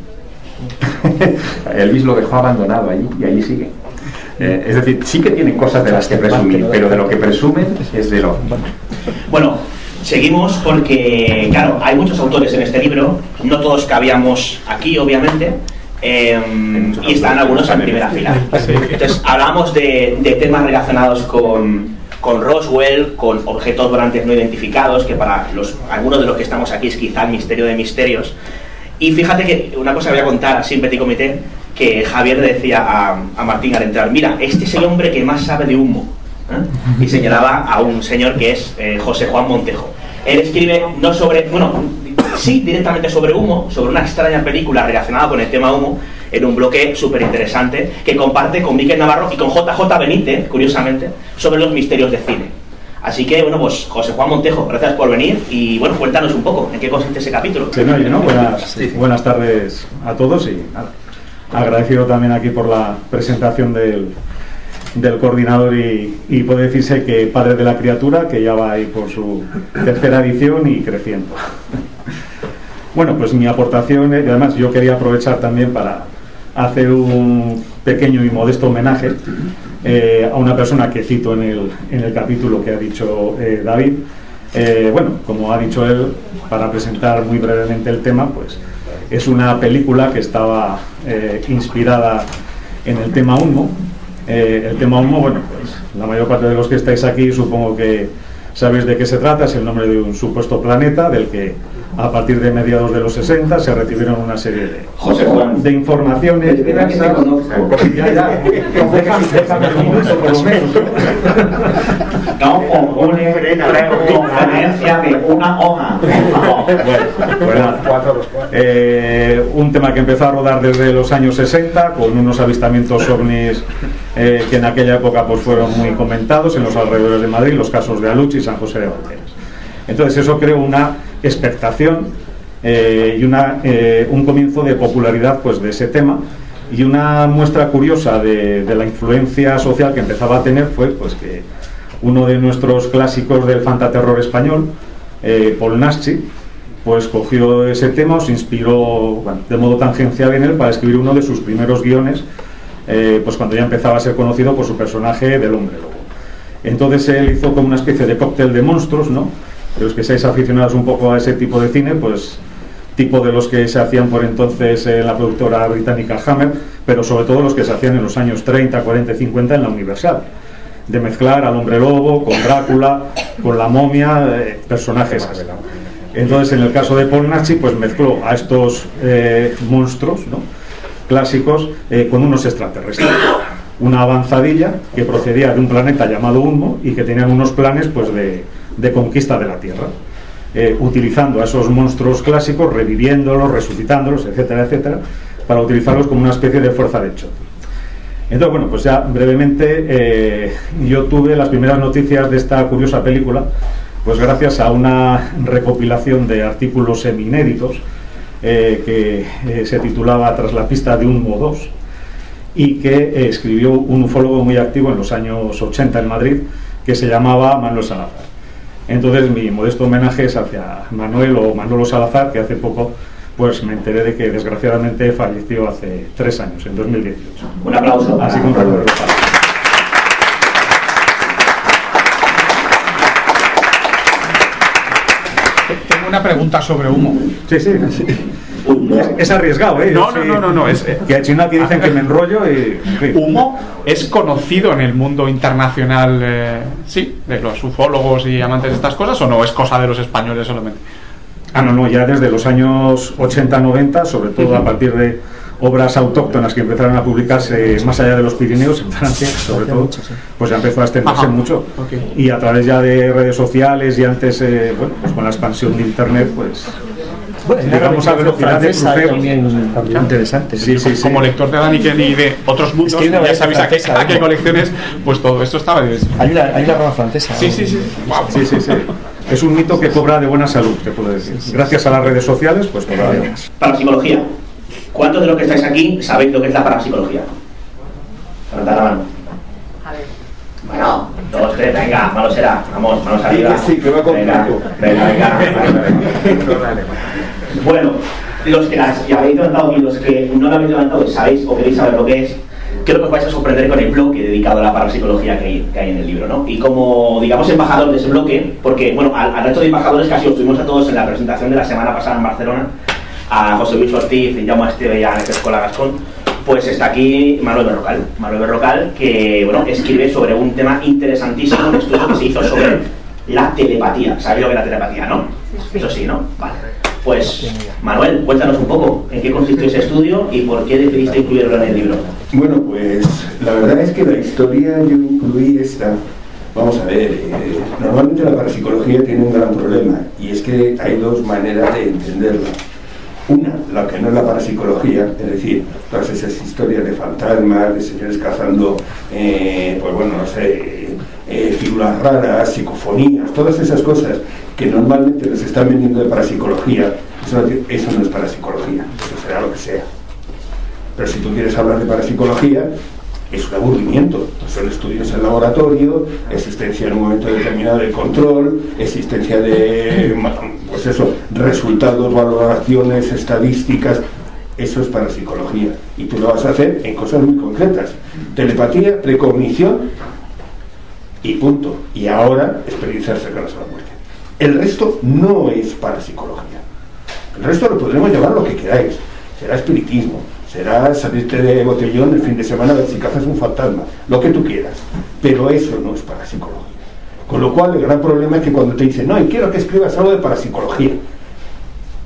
Elvis lo dejó abandonado allí y allí sigue. Eh, es decir, sí que tienen cosas de las que presumir, pero de lo que presumen es de lo. Bueno, seguimos porque, claro, hay muchos autores en este libro, no todos cabíamos aquí, obviamente. Eh, y están algunos en primera fila. Entonces, hablamos de, de temas relacionados con, con Roswell, con objetos volantes no identificados, que para los, algunos de los que estamos aquí es quizá el misterio de misterios. Y fíjate que una cosa que voy a contar así en Petit Comité, que Javier le decía a, a, Martín al entrar, mira, este es el hombre que más sabe de humo. ¿eh? Y señalaba a un señor que es eh, José Juan Montejo. Él escribe no sobre, bueno, sí directamente sobre humo, sobre una extraña película relacionada con el tema humo, en un bloque súper interesante que comparte con Miquel Navarro y con JJ Benítez, curiosamente, sobre los misterios de cine. Así que, bueno, pues José Juan Montejo, gracias por venir y, bueno, cuéntanos un poco en qué consiste ese capítulo. Sí, no, ¿no? Buenas, buenas tardes a todos y nada, agradecido también aquí por la presentación del, del coordinador y, y, puede decirse que padre de la criatura, que ya va ahí por su tercera edición y creciendo. Bueno, pues mi aportación, y además yo quería aprovechar también para hacer un pequeño y modesto homenaje eh, a una persona que cito en el, en el capítulo que ha dicho eh, David. Eh, bueno, como ha dicho él, para presentar muy brevemente el tema, pues es una película que estaba inspirada en el tema Humo. el tema Humo, bueno, pues la mayor parte de los que estáis aquí supongo que sabéis de qué se trata, es el nombre de un supuesto planeta del que a partir de mediados de los 60 se recibieron una serie de, José Juan. de informaciones. Ya, ya, déjame, déjame un momento por lo menos. No compone conferencia de una hoja. Bueno, eh, un tema que empezó a rodar desde los años 60 con unos avistamientos ovnis eh, que en aquella época pues fueron muy comentados en los alrededores de Madrid, los casos de Aluchi y San José de Valderas. Entonces eso creó una expectación eh, y una, un comienzo de popularidad pues, de ese tema. Y una muestra curiosa de, de, la influencia social que empezaba a tener fue pues, que uno de nuestros clásicos del fantaterror español, eh, Paul Naschi, pues cogió ese tema, se inspiró de modo tangencial en él para escribir uno de sus primeros guiones, eh, pues cuando ya empezaba a ser conocido por su personaje del hombre lobo. Entonces él hizo como una especie de cóctel de monstruos, ¿no? los que seáis aficionados un poco a ese tipo de cine, pues tipo de los que se hacían por entonces en la productora británica Hammer, pero sobre todo los que se hacían en los años 30, 40 y 50 en la Universal. De mezclar al hombre lobo con Drácula, con la momia, eh, personajes así. Entonces, en el caso de Paul Nachi, pues mezcló a estos eh, monstruos ¿no? clásicos eh, con unos extraterrestres. Una avanzadilla que procedía de un planeta llamado Unmo y que tenían unos planes pues de, de conquista de la Tierra, utilizando a esos monstruos clásicos, reviviéndolos, resucitándolos, etcétera, etcétera, para utilizarlos como una especie de fuerza de choque. Entonces, bueno, pues ya brevemente eh, yo tuve las primeras noticias de esta curiosa película, pues gracias a una recopilación de artículos semi-inéditos eh, que se titulaba Tras la pista de un 2 y que escribió un ufólogo muy activo en los años 80 en Madrid que se llamaba Manuel Salazar. Entonces mi modesto homenaje es hacia Manuel o Manolo Salazar, que hace poco pues me enteré de que desgraciadamente falleció hace tres años, en 2018. Un aplauso. Así que un recuerdo. Tengo una pregunta sobre humo. Sí, sí. sí. Es, es, arriesgado, ¿eh? No, no, no, no, no, es, eh, que a China aquí dicen que me enrollo y... Humo es conocido en el mundo internacional, eh, sí, de los ufólogos y amantes de estas cosas, o no es cosa de los españoles solamente? Ah, no, no, ya desde los años 80-90, sobre todo a partir de obras autóctonas que empezaron a publicarse más allá de los Pirineos, en Francia, sobre todo, pues ya empezó a extenderse mucho. Y a través ya de redes sociales y antes, eh, bueno, pues con la expansión de Internet, pues bueno, llegamos a velocidad de crucero. También, también interesante. Sí, sí, sí. Como lector de Daniken y de otros mundos, Es que ya sabéis a qué, francesa, a qué colecciones, pues todo esto estaba. Hay una, hay una rama francesa. Sí, sí, sí. Wow. Sí, sí, sí. Es un mito que cobra de buena salud, te puedo decir. Gracias a las redes sociales, pues todavía más. Parapsicología. ¿Cuántos de los que estáis aquí sabéis lo que es la parapsicología? Levantad la mano. Bueno, dos, tres, venga, malo será. Vamos, manos arriba. Sí, que va con venga, venga, venga, venga. Bueno, los que las ya habéis levantado y los que no lo habéis levantado y sabéis o queréis saber lo que es, creo que os vais a sorprender con el bloque dedicado a la parapsicología que hay, que hay en el libro, ¿no? Y como, digamos, embajador de ese bloque, porque, bueno, al, al resto de embajadores casi os tuvimos a todos en la presentación de la semana pasada en Barcelona, a José Luis Ortiz, y Jaume Esteve y a Ángeles Escola Gascón, pues está aquí Manuel Berrocal. Manuel Berrocal, que, bueno, escribe sobre un tema interesantísimo, un estudio que se hizo sobre la telepatía. ¿Sabéis lo que es la telepatía, no? Eso sí, ¿no? Vale. Pues, Manuel, cuéntanos un poco en qué consistió ese estudio y por qué decidiste incluirlo en el libro. Bueno, pues la verdad es que la historia yo incluí esta. Vamos a ver, eh, normalmente la parapsicología tiene un gran problema y es que hay dos maneras de entenderla. Una, la que no es la parapsicología, es decir, todas esas historias de fantasmas, de señores cazando, eh, pues bueno, no sé, eh, figuras raras, psicofonías, todas esas cosas que normalmente nos están vendiendo de parapsicología, eso no, eso no es parapsicología, eso será lo que sea. Pero si tú quieres hablar de parapsicología, es un aburrimiento. Son estudios en laboratorio, existencia en un momento determinado de control, existencia de, pues eso, resultados, valoraciones, estadísticas. Eso es parapsicología. Y tú lo vas a hacer en cosas muy concretas. Telepatía, precognición y punto. Y ahora, experiencias cercanas a la muerte. El resto no es parapsicología. El resto lo podremos llamar lo que queráis. Será espiritismo, será salirte de botellón el fin de semana a ver si cazas un fantasma, lo que tú quieras. Pero eso no es parapsicología. Con lo cual, el gran problema es que cuando te dicen, no, y quiero que escribas algo de parapsicología.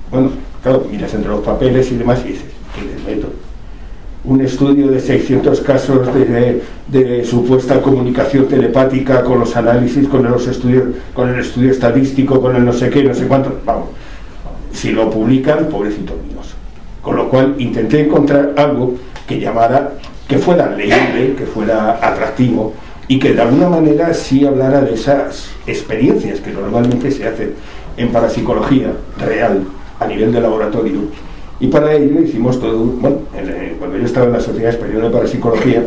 Bueno, claro, miras entre los papeles y demás y dices, ¿qué les meto? Un estudio de 600 casos de, de, supuesta comunicación telepática con los análisis, con los estudios, con el estudio estadístico, con el no sé qué, no sé cuánto. Vamos, si lo publican, pobrecitos míos. Con lo cual intenté encontrar algo que llamara, que fuera leíble, que fuera atractivo y que de alguna manera sí hablara de esas experiencias que normalmente se hacen en parapsicología real, a nivel de laboratorio. Y para ello hicimos todo, bueno, cuando yo estaba en la Sociedad Española de Parapsicología,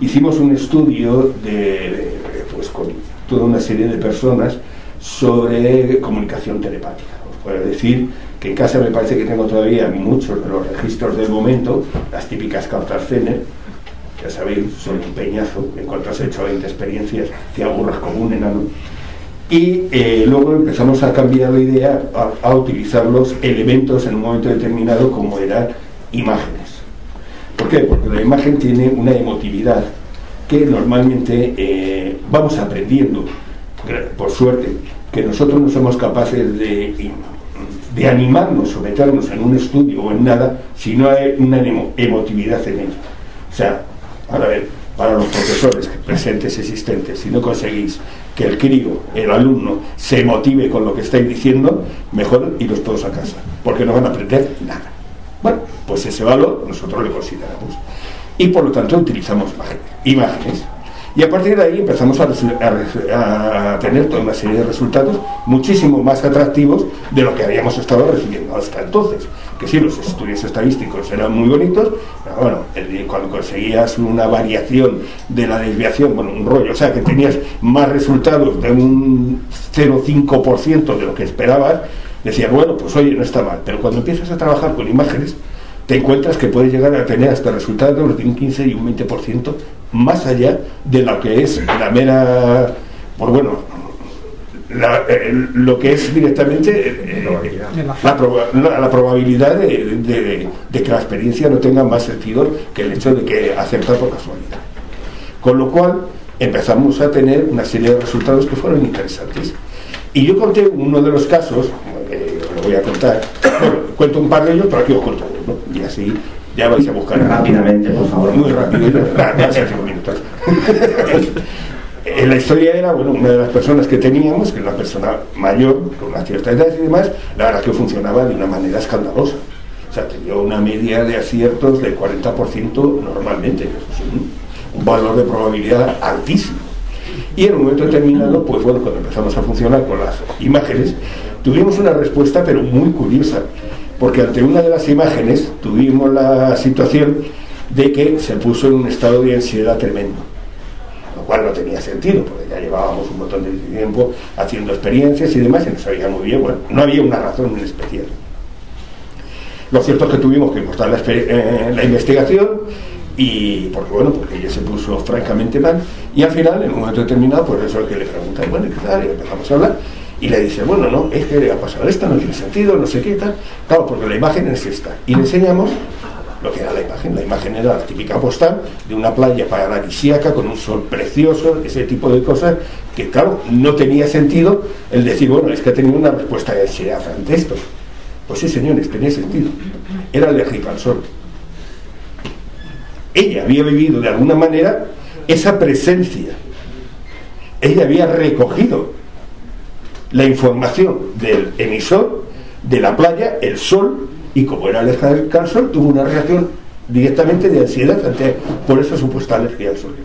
hicimos un estudio de, pues con toda una serie de personas sobre comunicación telepática. Os puedo decir que en casa me parece que tengo todavía muchos de los registros del momento, las típicas cartas Zener, ya sabéis, son un peñazo, en cuanto has hecho 20 experiencias, te aburras como un enano. Y eh, luego empezamos a cambiar la idea, a, utilizar los elementos en un momento determinado como eran imágenes. ¿Por qué? Porque la imagen tiene una emotividad que normalmente eh, vamos aprendiendo, por suerte, que nosotros no somos capaces de de animarnos o meternos en un estudio o en nada si no hay una emotividad en ello. O sea, ahora ver, para los profesores presentes existentes, si no conseguís que el crío, el alumno, se motive con lo que estáis diciendo, mejor iros todos a casa, porque no van a aprender nada. Bueno, pues ese valor nosotros le consideramos. Y por lo tanto utilizamos imágenes. Y a partir de ahí empezamos a, tener toda una serie de resultados muchísimo más atractivos de lo que habíamos estado recibiendo hasta entonces. Que sí, los estudios estadísticos eran muy bonitos, pero bueno, cuando conseguías una variación de la desviación, bueno, un rollo, o sea, que tenías más resultados de un 0,5% de lo que esperabas, decías, bueno, pues oye, no está mal. Pero cuando empiezas a trabajar con imágenes, te encuentras que puedes llegar a tener hasta resultados de un 15 y un 20% más allá de lo que es la mera, pues bueno, la, eh, lo que es directamente eh, la, proba la, la, probabilidad de, de, de, que la experiencia no tenga más sentido que el hecho de que aceptar por casualidad. Con lo cual empezamos a tener una serie de resultados que fueron interesantes. Y yo conté uno de los casos, lo voy a contar, bueno, cuento un par de ellos, pero aquí os cuento uno, y así ya vais a buscar rápidamente, por favor. Muy rápido, nada, cinco minutos. en la historia era, bueno, una de las personas que teníamos, que era una persona mayor, con una cierta edad y demás, la verdad que funcionaba de una manera escandalosa. O sea, tenía una media de aciertos del 40% normalmente. Eso es un, un valor de probabilidad altísimo. Y en un momento determinado, pues bueno, cuando empezamos a funcionar con las imágenes, tuvimos una respuesta, pero muy curiosa porque ante una de las imágenes tuvimos la situación de que se puso en un estado de ansiedad tremendo, lo cual no tenía sentido, porque ya llevábamos un montón de tiempo haciendo experiencias y demás y no sabía muy bien, bueno, no había una razón en especial. Lo cierto es que tuvimos que cortar la, eh, la investigación y porque bueno, porque ella se puso francamente mal y al final, en un momento determinado, pues eso es que le preguntan, bueno, ¿qué tal? Y empezamos a hablar y le dice, bueno, no, es que le ha pasado esto, no tiene sentido, no sé qué tal. Claro, porque la imagen es esta. Y le enseñamos lo que era la imagen. La imagen era la típica postal de una playa paradisíaca con un sol precioso, ese tipo de cosas que, claro, no tenía sentido el decir, bueno, es que ha tenido una respuesta de ansiedad ante esto. Pues sí, señores, tenía sentido. Era alérgica al sol. Ella había vivido de alguna manera esa presencia. Ella había recogido la información del emisor de la playa, el sol, y como era alérgica al sol, tuvo una reacción directamente de ansiedad ante, por esa supuesta alergia al sol.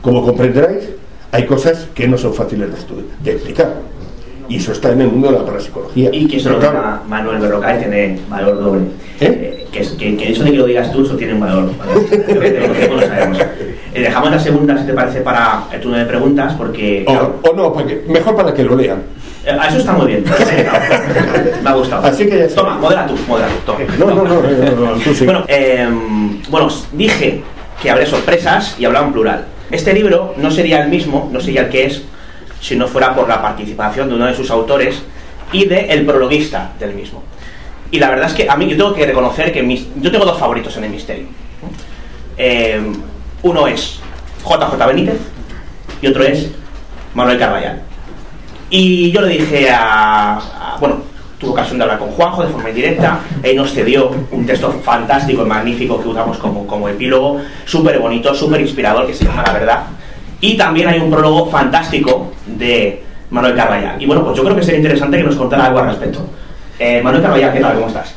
Como comprenderáis, hay cosas que no son fáciles de, explicar. Y eso está en el mundo de la parapsicología. Y que eso lo llama Manuel Berrocal tiene valor doble. ¿Eh? Que, que, que, eso de que lo digas tú, eso tiene un valor. lo sabemos. Eh, dejamos la segunda, si te parece, para el turno de preguntas, porque... O, no, porque mejor para que lo lean. Eh, eso está muy bien. Me ha gustado. Así que Toma, modera tú, modera tú. Toma. No, no, no, no, tú sí. Bueno, eh, bueno, dije que habré sorpresas y hablaba en plural. Este libro no sería el mismo, no sería el que es, si no fuera por la participación de uno de sus autores y de el prologuista del mismo. Y la verdad es que a mí yo tengo que reconocer que mis, yo tengo dos favoritos en el misterio. Eh, uno es JJ Benítez y otro es Manuel Carvallal. Y yo le dije a, bueno, tuve ocasión de hablar con Juanjo de forma indirecta, él nos cedió un texto fantástico y magnífico que usamos como, como epílogo, súper bonito, súper inspirador, que se llama La Verdad. Y también hay un prólogo fantástico de Manuel Carvallal. Y bueno, pues yo creo que sería interesante que nos contara algo al respecto. Eh, Manuel Carvallal, ¿qué tal? ¿Cómo estás?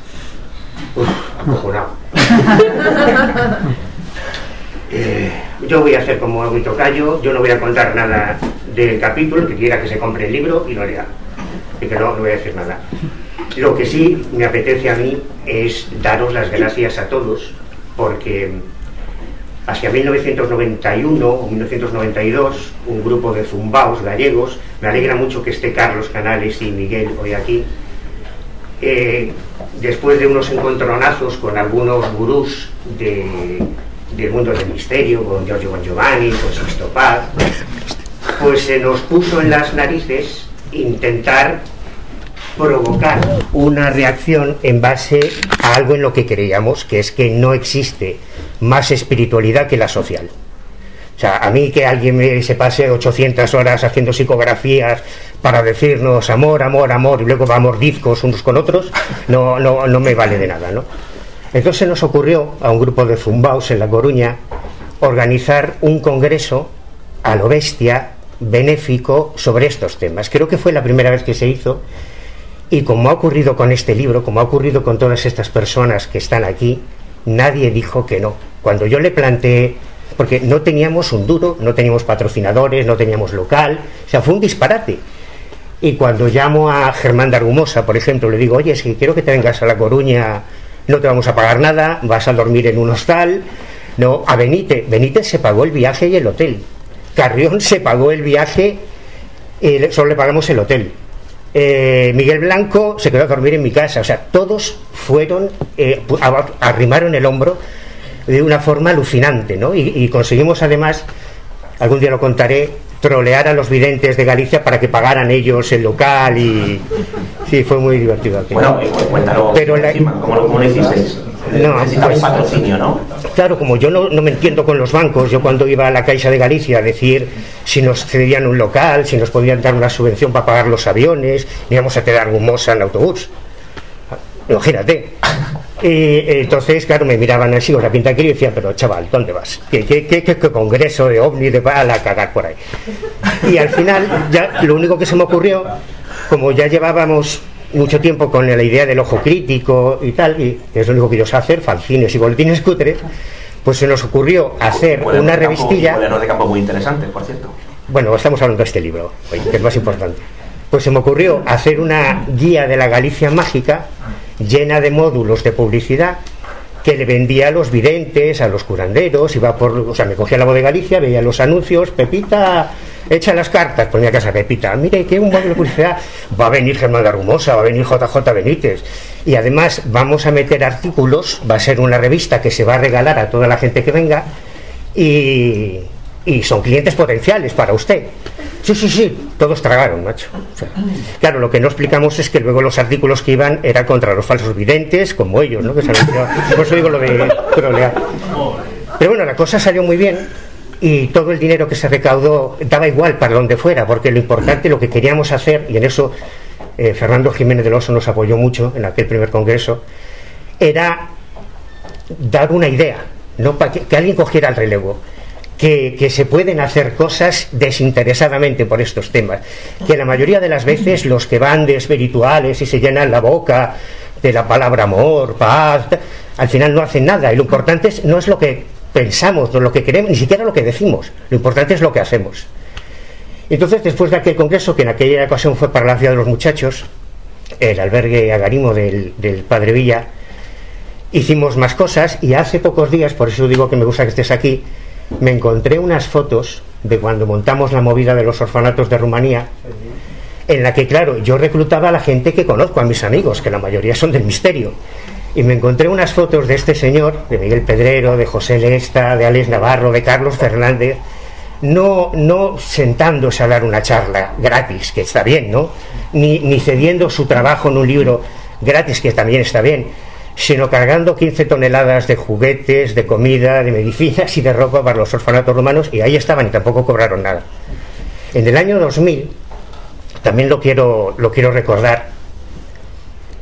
Uf, acojonado. Eh, yo voy a hacer como mi tocayo, yo no voy a contar nada del capítulo, que quiera que se compre el libro y lo lea. Y que no, no voy a decir nada. Lo que sí me apetece a mí es daros las gracias a todos, porque hacia 1991 o 1992, un grupo de zumbaos gallegos, me alegra mucho que esté Carlos Canales y Miguel hoy aquí, eh, después de unos encontronazos con algunos gurús de del mundo del misterio, con Giorgio Bon Giovanni, con Sixto Paz, pues se nos puso en las narices intentar provocar una reacción en base a algo en lo que creíamos, que es que no existe más espiritualidad que la social. O sea, a mí que alguien se pase 800 horas haciendo psicografías para decirnos amor, amor, amor, y luego va a mordiscos unos con otros, no, no, no me vale de nada, ¿no? Entonces nos ocurrió a un grupo de zumbaos en La Coruña organizar un congreso a lo bestia benéfico sobre estos temas. Creo que fue la primera vez que se hizo y como ha ocurrido con este libro, como ha ocurrido con todas estas personas que están aquí, nadie dijo que no. Cuando yo le planteé, porque no teníamos un duro, no teníamos patrocinadores, no teníamos local, o sea, fue un disparate. Y cuando llamo a Germán de por ejemplo, le digo, oye, si quiero que te vengas a La Coruña no te vamos a pagar nada, vas a dormir en un hostal. No, a Benítez, Benítez se pagó el viaje y el hotel. Carrión se pagó el viaje, solo le pagamos el hotel. Eh, Miguel Blanco se quedó a dormir en mi casa. O sea, todos fueron, eh, arrimaron el hombro de una forma alucinante, ¿no? y conseguimos además, algún día lo contaré, trolear a los videntes de Galicia para que pagaran ellos el local y sí fue muy divertido bueno eh, cuéntalo pero la... ¿cómo, lo hiciste? no, pues, patrocinio, ¿no? Claro, como yo no, no, me entiendo con los bancos, yo cuando iba a la Caixa de Galicia a decir si nos cedían un local, si nos podían dar una subvención para pagar los aviones, íbamos a quedar gumosa en el autobús. Imagínate. Y entonces, claro, me miraban así con la pinta aquí y decían, pero chaval, ¿dónde vas? ¿Qué, qué, qué, qué congreso de ovni de a la cagar por ahí? Y al final, ya lo único que se me ocurrió, como ya llevábamos mucho tiempo con la idea del ojo crítico y tal, y es lo único que yo sé hacer, fanzines y boletines cutres, pues se nos ocurrió hacer una revistilla. de campo muy interesante, por cierto. Bueno, estamos hablando de este libro, que es más importante. Pues se me ocurrió hacer una guía de la Galicia mágica llena de módulos de publicidad que le vendía a los videntes, a los curanderos, iba por, o sea, me cogía la voz de Galicia, veía los anuncios, Pepita, echa las cartas, ponía casa Pepita, mire que un módulo de publicidad, va a venir Germán de va a venir JJ Benítez, y además vamos a meter artículos, va a ser una revista que se va a regalar a toda la gente que venga, y son clientes potenciales para usted. Sí, sí, sí, todos tragaron, macho. claro, lo que no explicamos es que luego los artículos que iban eran contra los falsos videntes, como ellos, ¿no? Que por eso digo lo de trolear. Pero bueno, la cosa salió muy bien y todo el dinero que se recaudó daba igual para donde fuera, porque lo importante, lo que queríamos hacer, y en eso eh, Fernando Jiménez del Oso nos apoyó mucho en aquel primer congreso, era dar una idea, no para que alguien cogiera el relevo que, se pueden hacer cosas desinteresadamente por estos temas, que la mayoría de las veces los que van de espirituales y se llenan la boca de la palabra amor, paz, al final no hacen nada. Y lo importante es, no es lo que pensamos, no lo que queremos, ni siquiera lo que decimos, lo importante es lo que hacemos. Entonces, después de aquel congreso, que en aquella ocasión fue para la ciudad de los muchachos, el albergue agarimo del, del Padre Villa, hicimos más cosas y hace pocos días, por eso digo que me gusta que estés aquí, me encontré unas fotos de cuando montamos la movida de los orfanatos de Rumanía, en la que, claro, yo reclutaba a la gente que conozco, a mis amigos, que la mayoría son del misterio. Y me encontré unas fotos de este señor, de Miguel Pedrero, de José Lesta, de Alex Navarro, de Carlos Fernández, no, no sentándose a dar una charla gratis, que está bien, ¿no? Ni, ni cediendo su trabajo en un libro gratis, que también está bien, sino cargando 15 toneladas de juguetes, de comida, de medicinas y de ropa para los orfanatos romanos, y ahí estaban y tampoco cobraron nada. En el año 2000, también lo quiero, lo quiero recordar,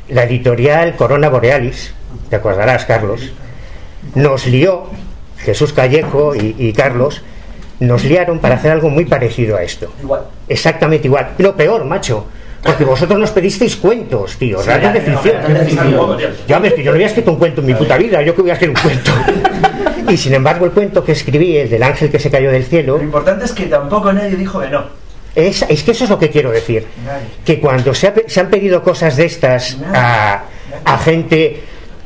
la editorial Corona Borealis, te acordarás, Carlos, nos lió, Jesús Callejo y, y Carlos, nos liaron para hacer algo muy parecido a esto. Igual. Exactamente igual. Lo peor, macho. Porque vosotros nos pedisteis cuentos, tío, Sí, relatos ya, de ficción. ves que yo no había escrito un cuento en mi puta vida, yo que voy a hacer un cuento. Y sin embargo, el cuento que escribí, el del ángel que se cayó del cielo, Lo importante es que tampoco nadie dijo que no. es, es que eso es lo que quiero decir. Que cuando se, ha pe- se han pedido cosas de estas a, a gente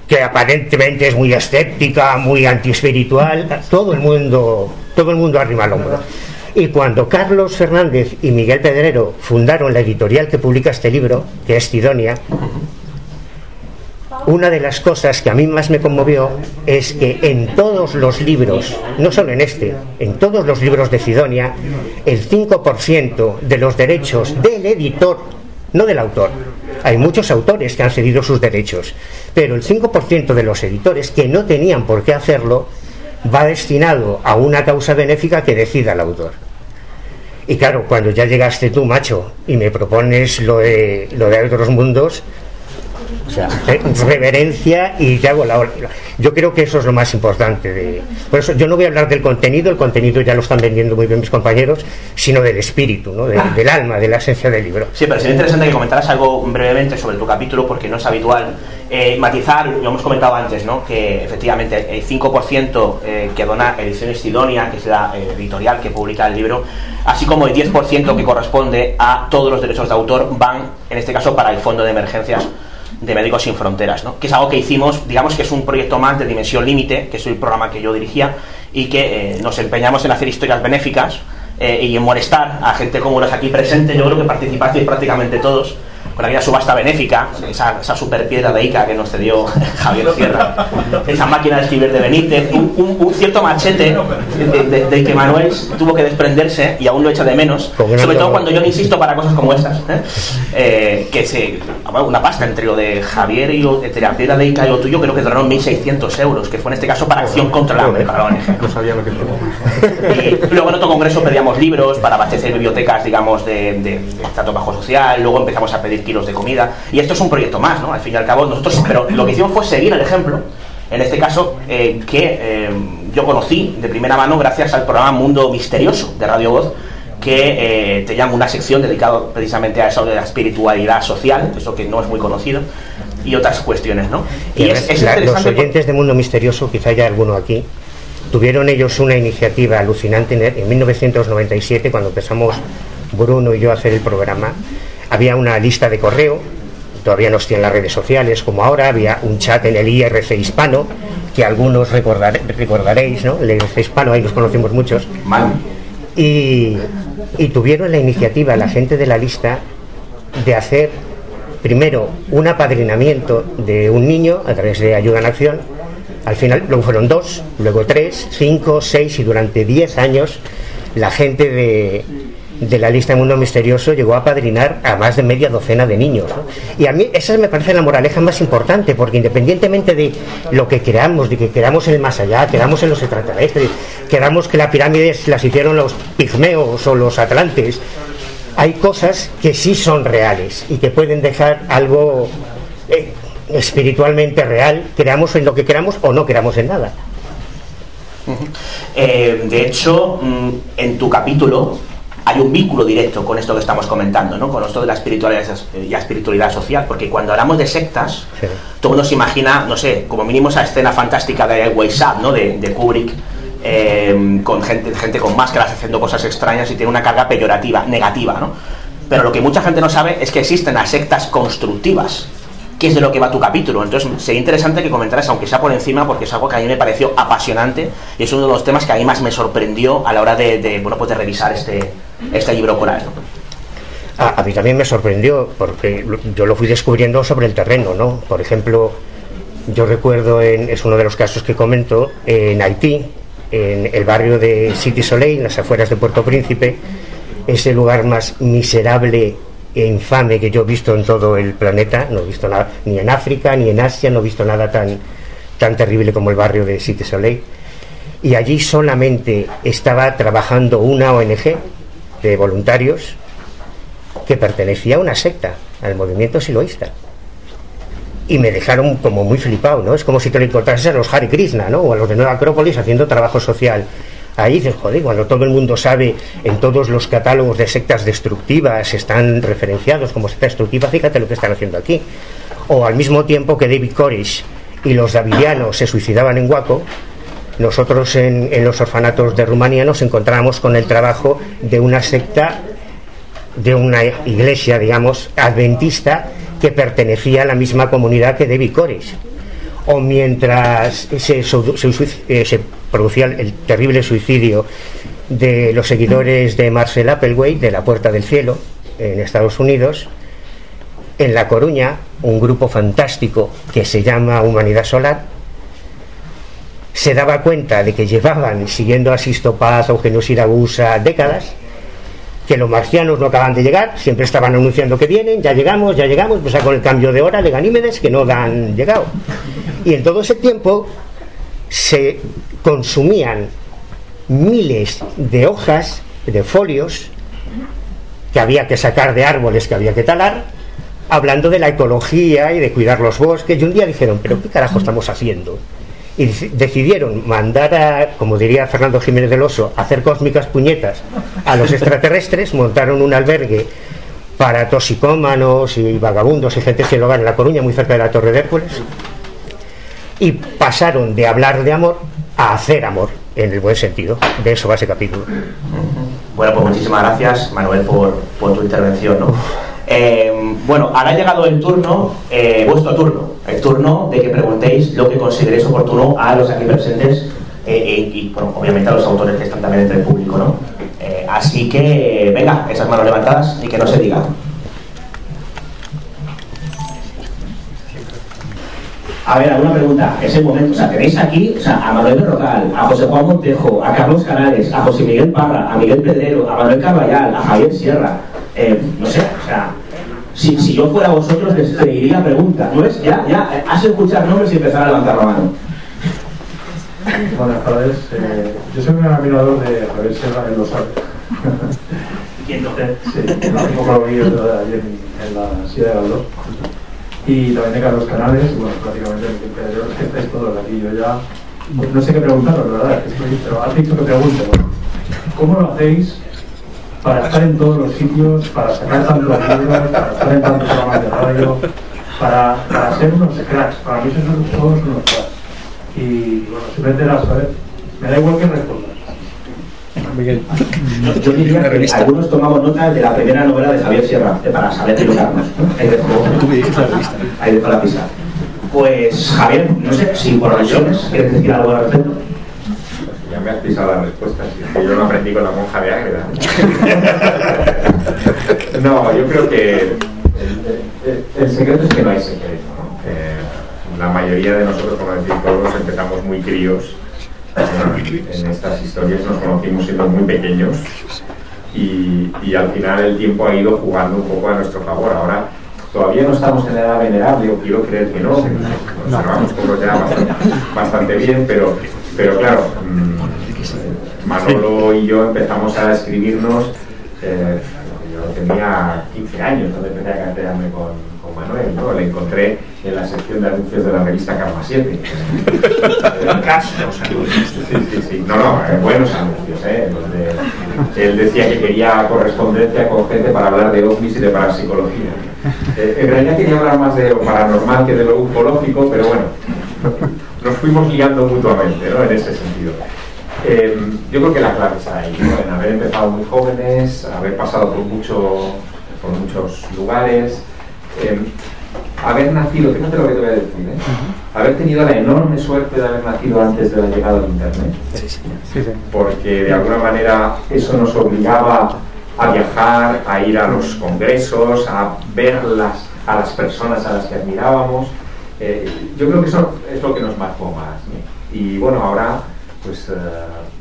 que aparentemente es muy escéptica, muy antiespiritual, todo el mundo, todo el mundo arrima el hombro. Y cuando Carlos Fernández y Miguel Pedrero fundaron la editorial que publica este libro, que es Sidonia, una de las cosas que a mí más me conmovió es que en todos los libros, no solo en este, en todos los libros de Sidonia, el 5% de los derechos del editor, no del autor, hay muchos autores que han cedido sus derechos, pero el 5% de los editores que no tenían por qué hacerlo va destinado a una causa benéfica que decida el autor. Y claro, cuando ya llegaste tú, macho, y me propones lo de, lo de otros mundos, o sea, re- reverencia y te hago la Yo creo que eso es lo más importante. De, por eso yo no voy a hablar del contenido, el contenido ya lo están vendiendo muy bien mis compañeros, sino del espíritu, ¿no? De- del alma, de la esencia del libro. Sí, pero sería interesante que comentaras algo brevemente sobre tu capítulo, porque no es habitual. Eh, matizar, lo hemos comentado antes, ¿no? que efectivamente el 5% eh, que dona Ediciones Sidonia, que es la eh, editorial que publica el libro, así como el 10% que corresponde a todos los derechos de autor, van, en este caso, para el Fondo de Emergencias de Médicos Sin Fronteras, ¿no? que es algo que hicimos, digamos que es un proyecto más de Dimensión Límite, que es el programa que yo dirigía, y que eh, nos empeñamos en hacer historias benéficas eh, y en molestar a gente como los aquí presentes, yo creo que participasteis prácticamente todos, con aquella subasta benéfica, esa, esa super piedra de Ica que nos cedió Javier Sierra, esa máquina de escribir de Benítez, un, un- un cierto machete de- de- del que Manuel tuvo que desprenderse y aún lo echa de menos, sobre todo cuando yo le insisto para cosas como estas, ¿eh? Eh, que se, una pasta entre lo de Javier y lo, entre la piedra de Ica y lo tuyo, creo que donaron 1.600 euros, que fue en este caso para Acción contra el Hambre, para la ONG. No sabía lo que Y luego en otro congreso pedíamos libros para abastecer bibliotecas, digamos, de, de, de trato bajo social, luego empezamos a pedir kilos de comida, y esto es un proyecto más, ¿no? Al fin y al cabo, nosotros, pero lo que hicimos fue seguir el ejemplo, en este caso, eh, que eh, yo conocí de primera mano gracias al programa Mundo Misterioso de Radio Voz, que eh, te llama una sección dedicada precisamente a eso de la espiritualidad social, eso que no es muy conocido, y otras cuestiones, ¿no? Y Y es, es la- los oyentes de Mundo Misterioso, quizá haya alguno aquí, tuvieron ellos una iniciativa alucinante en, en 1997, cuando empezamos Bruno y yo a hacer el programa. Había una lista de correo, todavía no estoy en las redes sociales como ahora, había un chat en el IRC hispano, que algunos recordaréis, ¿no? El IRC hispano, ahí nos conocemos muchos. Y, y tuvieron la iniciativa, la gente de la lista, de hacer primero un apadrinamiento de un niño a través de Ayuda en Acción. Al final, luego fueron dos, luego tres, cinco, seis y durante diez años la gente de, de la lista Mundo Misterioso llegó a padrinar a más de media docena de niños. Y a mí esa me parece la moraleja más importante, porque independientemente de lo que creamos, de que creamos en el más allá, creamos en los extraterrestres, creamos que las pirámides las hicieron los pigmeos o los atlantes, hay cosas que sí son reales y que pueden dejar algo eh, espiritualmente real, creamos en lo que queramos o no queramos en nada. Eh, de hecho, mm, en tu capítulo hay un vínculo directo con esto que estamos comentando, ¿no? con esto de la espiritualidad y la espiritualidad social, porque cuando hablamos de sectas, todo uno se imagina, no sé, como mínimo esa escena fantástica de Ways Up, ¿no? de, de Kubrick, eh, con gente, gente con máscaras haciendo cosas extrañas y tiene una carga peyorativa, negativa, ¿no? Pero lo que mucha gente no sabe es que existen las sectas constructivas, que es de lo que va tu capítulo. Entonces sería interesante que comentaras, aunque sea por encima, porque es algo que a mí me pareció apasionante y es uno de los temas que a mí más me sorprendió a la hora de, bueno, pues de revisar este, este libro coral. ¿no? A, mí también me sorprendió porque yo lo fui descubriendo sobre el terreno, ¿no? Por ejemplo, yo recuerdo, es uno de los casos que comento, en Haití, en el barrio de City Soleil, en las afueras de Puerto Príncipe, ese lugar más miserable e infame que yo he visto en todo el planeta, no he visto nada, ni en África, ni en Asia, no he visto nada tan, tan terrible como el barrio de City Soleil. Y allí solamente estaba trabajando una ONG de voluntarios que pertenecía a una secta, al movimiento siloísta. Y me dejaron como muy flipado, ¿no? Es como si te lo encontrases a los Hare Krishna, ¿no? O a los de Nueva Acrópolis haciendo trabajo social ahí dices, joder, cuando todo el mundo sabe en todos los catálogos de sectas destructivas están referenciados como secta destructiva, fíjate lo que están haciendo aquí. O al mismo tiempo que David Koresh y los davidianos se suicidaban en Waco, nosotros en, los orfanatos de Rumanía nos encontramos con el trabajo de una secta, de una iglesia, digamos, adventista que pertenecía a la misma comunidad que David Koresh. O mientras se, se producía el terrible suicidio de los seguidores de Marcel Applewhite de la Puerta del Cielo en Estados Unidos. En La Coruña, un grupo fantástico que se llama Humanidad Solar se daba cuenta de que llevaban siguiendo a Sisto Paz, a Eugenio Siragusa décadas, que los marcianos no acaban de llegar, siempre estaban anunciando que vienen, ya llegamos, ya llegamos, pues con el cambio de hora de Ganímedes que no han llegado. Y en todo ese tiempo se consumían miles de hojas, de folios, que había que sacar de árboles que había que talar, hablando de la ecología y de cuidar los bosques, y un día dijeron, pero ¿qué carajo estamos haciendo? Y decidieron mandar a, como diría Fernando Jiménez del Oso, hacer cósmicas puñetas a los extraterrestres, montaron un albergue para toxicómanos y vagabundos y gente sin hogar en La Coruña, muy cerca de la Torre de Hércules, y pasaron de hablar de amor a hacer amor, en el buen sentido. De eso va ese capítulo. Bueno, pues muchísimas gracias, Manuel, por, por tu intervención. ¿no? Eh, bueno, ahora ha llegado el turno, eh, vuestro turno, el turno de que preguntéis lo que consideréis oportuno a los aquí presentes eh, y, bueno, obviamente a los autores que están también entre el público, ¿no? así que, venga, esas manos levantadas y que no se diga. A ver, alguna pregunta. Es el momento. O sea, tenéis aquí o sea, a Manuel Rocal, a José Juan Montejo, a Carlos Canales, a José Miguel Parra, a Miguel Pedrero, a Manuel Caballal, a Javier Sierra. Eh, no sé, o sea, si, si, yo fuera vosotros les diría pregunta. ¿No es? Ya, ya, has escuchar nombres y empezar a levantar la mano. Buenas tardes. Eh, yo soy un admirador de Javier Sierra, él lo sabe. ¿Y entonces? Sí, un poco lo vi ayer en la silla de Galdós y también de Carlos Canales, bueno, prácticamente es que estáis todos aquí, yo ya no sé qué preguntaros, la verdad, estoy, pero has dicho que pregunte, ¿cómo lo hacéis para estar en todos los sitios, para sacar tantos libros, para estar en tantos programas de radio, para, para ser unos cracks, para mí son todos unos cracks. Y bueno, simplemente era saber, me da igual que respondas. Miguel. Yo, yo diría que algunos tomamos nota de la primera novela de Javier Sierra, para saber pilotarnos. Ahí dejo, ahí dejo la pista. Pues Javier, no sé si por alusiones quieres decir algo al respecto. Ya me has pisado la respuesta, si yo no aprendí con la monja de Ágreda. no, yo creo que el, el, el, secreto es que no hay secreto. ¿no? Eh, la mayoría de nosotros, como decir, todos empezamos muy críos en estas historias nos conocimos siendo muy pequeños y, y, al final el tiempo ha ido jugando un poco a nuestro favor. Ahora todavía no estamos en la edad venerable, o quiero creer que no, nos observamos todos ya bastante, bastante, bien, pero, pero claro, mmm, Manolo y yo empezamos a escribirnos, eh, yo tenía 15 años cuando empecé a cartearme con, con Manuel, ¿no? le encontré en la sección de anuncios de la revista Karma 7. sí, sí, sí. No, no, eh, buenos anuncios, ¿eh? Donde él decía que quería correspondencia con gente para hablar de ovnis y de parapsicología. Eh, en realidad quería hablar más de lo paranormal que de lo ufológico, pero bueno, nos fuimos guiando mutuamente, ¿no? En ese sentido. Eh, yo creo que la clave está ahí, ¿no? en haber empezado muy jóvenes, haber pasado por, mucho, por muchos lugares, eh, haber nacido, fíjate lo que te voy a decir, ¿eh? haber tenido la enorme suerte de haber nacido antes de la llegada del Internet, porque de alguna manera eso nos obligaba a viajar, a ir a los congresos, a ver las, a las personas a las que admirábamos. Eh, yo creo que eso es lo que nos marcó más. Y bueno, ahora pues eh,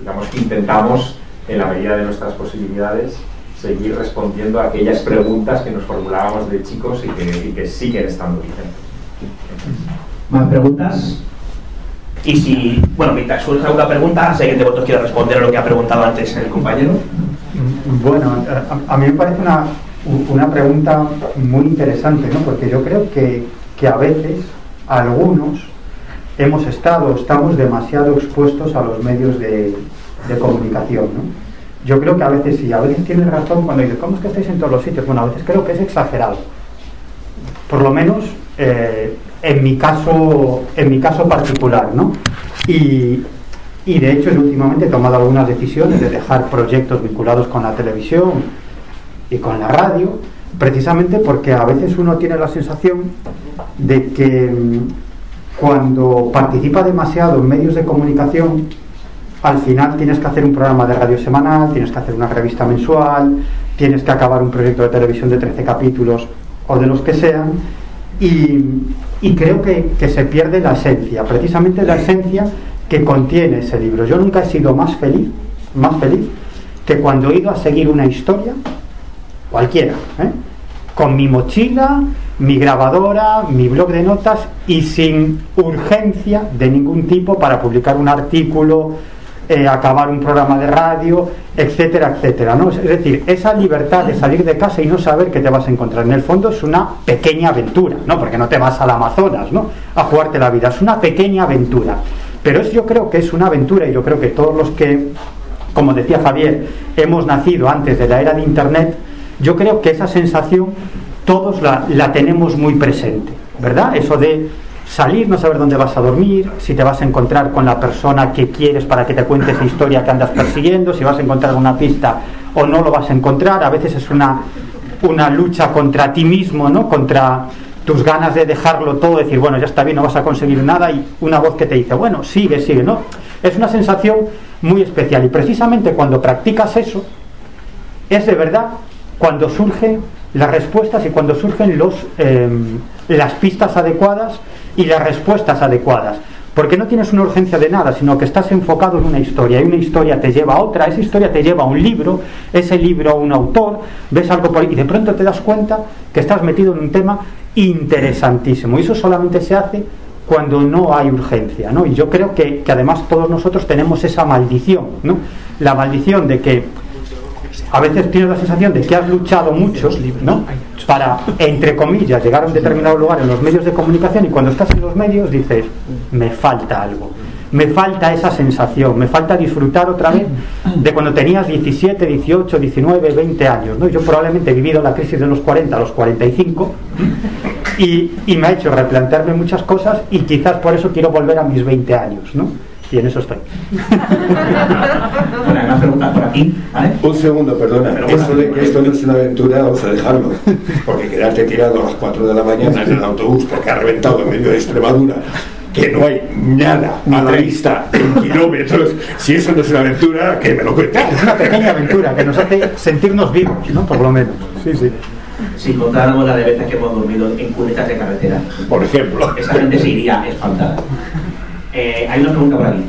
digamos que intentamos, en la medida de nuestras posibilidades, seguir respondiendo a aquellas preguntas que nos formulábamos de chicos y que, y que siguen estando vigentes. ¿Más preguntas? Y si, bueno, mientras surge alguna pregunta, si alguien de vosotros quiere responder a lo que ha preguntado antes el compañero. Bueno, a, a mí me parece una, una pregunta muy interesante, ¿no? Porque yo creo que, que a veces algunos hemos estado, estamos demasiado expuestos a los medios de, comunicación. Yo creo que a veces sí, a veces tienes razón cuando dices, ¿cómo es que estáis en todos los sitios? Bueno, a veces creo que es exagerado. Por lo menos eh, en mi caso, en mi caso particular, ¿no? Y, y de hecho, últimamente he tomado algunas decisiones de dejar proyectos vinculados con la televisión y con la radio, precisamente porque a veces uno tiene la sensación de que mm, cuando participa demasiado en medios de comunicación, al final tienes que hacer un programa de radio semanal, tienes que hacer una revista mensual, tienes que acabar un proyecto de televisión de 13 capítulos o de los que sean, y, creo que, que, se pierde la esencia, precisamente la esencia que contiene ese libro. Yo nunca he sido más feliz, más feliz que cuando he ido a seguir una historia, cualquiera, ¿eh? con mi mochila, mi grabadora, mi blog de notas y sin urgencia de ningún tipo para publicar un artículo, eh, acabar un programa de radio, etcétera, etcétera. ¿no? Es decir, esa libertad de salir de casa y no saber qué te vas a encontrar. En el fondo es una pequeña aventura, ¿no? porque no te vas al Amazonas ¿no? a jugarte la vida, es una pequeña aventura. Pero es, yo creo que es una aventura y yo creo que todos los que, como decía Javier, hemos nacido antes de la era de Internet, yo creo que esa sensación todos la, tenemos muy presente, ¿verdad? Eso de salir, no saber dónde vas a dormir, si te vas a encontrar con la persona que quieres para que te cuente esa historia que andas persiguiendo, si vas a encontrar una pista o no lo vas a encontrar. A veces es una, una lucha contra ti mismo, ¿no? Contra tus ganas de dejarlo todo, decir, bueno, ya está bien, no vas a conseguir nada, y una voz que te dice, bueno, sigue, sigue, ¿no? Es una sensación muy especial. Y precisamente cuando practicas eso, es de verdad cuando surgen las respuestas y cuando surgen los, eh, las pistas adecuadas y las respuestas adecuadas. Porque no tienes una urgencia de nada, sino que estás enfocado en una historia y una historia te lleva a otra, esa historia te lleva a un libro, ese libro a un autor, ves algo por ahí y de pronto te das cuenta que estás metido en un tema interesantísimo. Y eso solamente se hace cuando no hay urgencia, ¿no? Y yo creo que, que además todos nosotros tenemos esa maldición, ¿no? La maldición de que a veces tienes la sensación de que has luchado mucho ¿no? para, entre comillas, llegar a un determinado lugar en los medios de comunicación y cuando estás en los medios dices, me falta algo, me falta esa sensación, me falta disfrutar otra vez de cuando tenías 17, 18, 19, 20 años. ¿no? Yo probablemente he vivido la crisis de los 40 a los 45 y, y me ha hecho replantearme muchas cosas y quizás por eso quiero volver a mis 20 años. ¿no? Y en eso estoy. bueno, una pregunta por aquí, ¿vale? Un segundo, perdona. Eso de que esto no es una aventura, vamos a dejarlo. Porque quedarte tirado a las 4 de la mañana en el autobús porque ha reventado en medio de Extremadura, que no hay nada a la vista en kilómetros, si eso no es una aventura, que me lo cuente. Es una pequeña aventura que nos hace sentirnos vivos, ¿no? Por lo menos. Sí, sí. Si contáramos la de veces que hemos dormido en cunetas de carretera, por ejemplo, esa gente se iría espantada. Eh, hay una pregunta por aquí.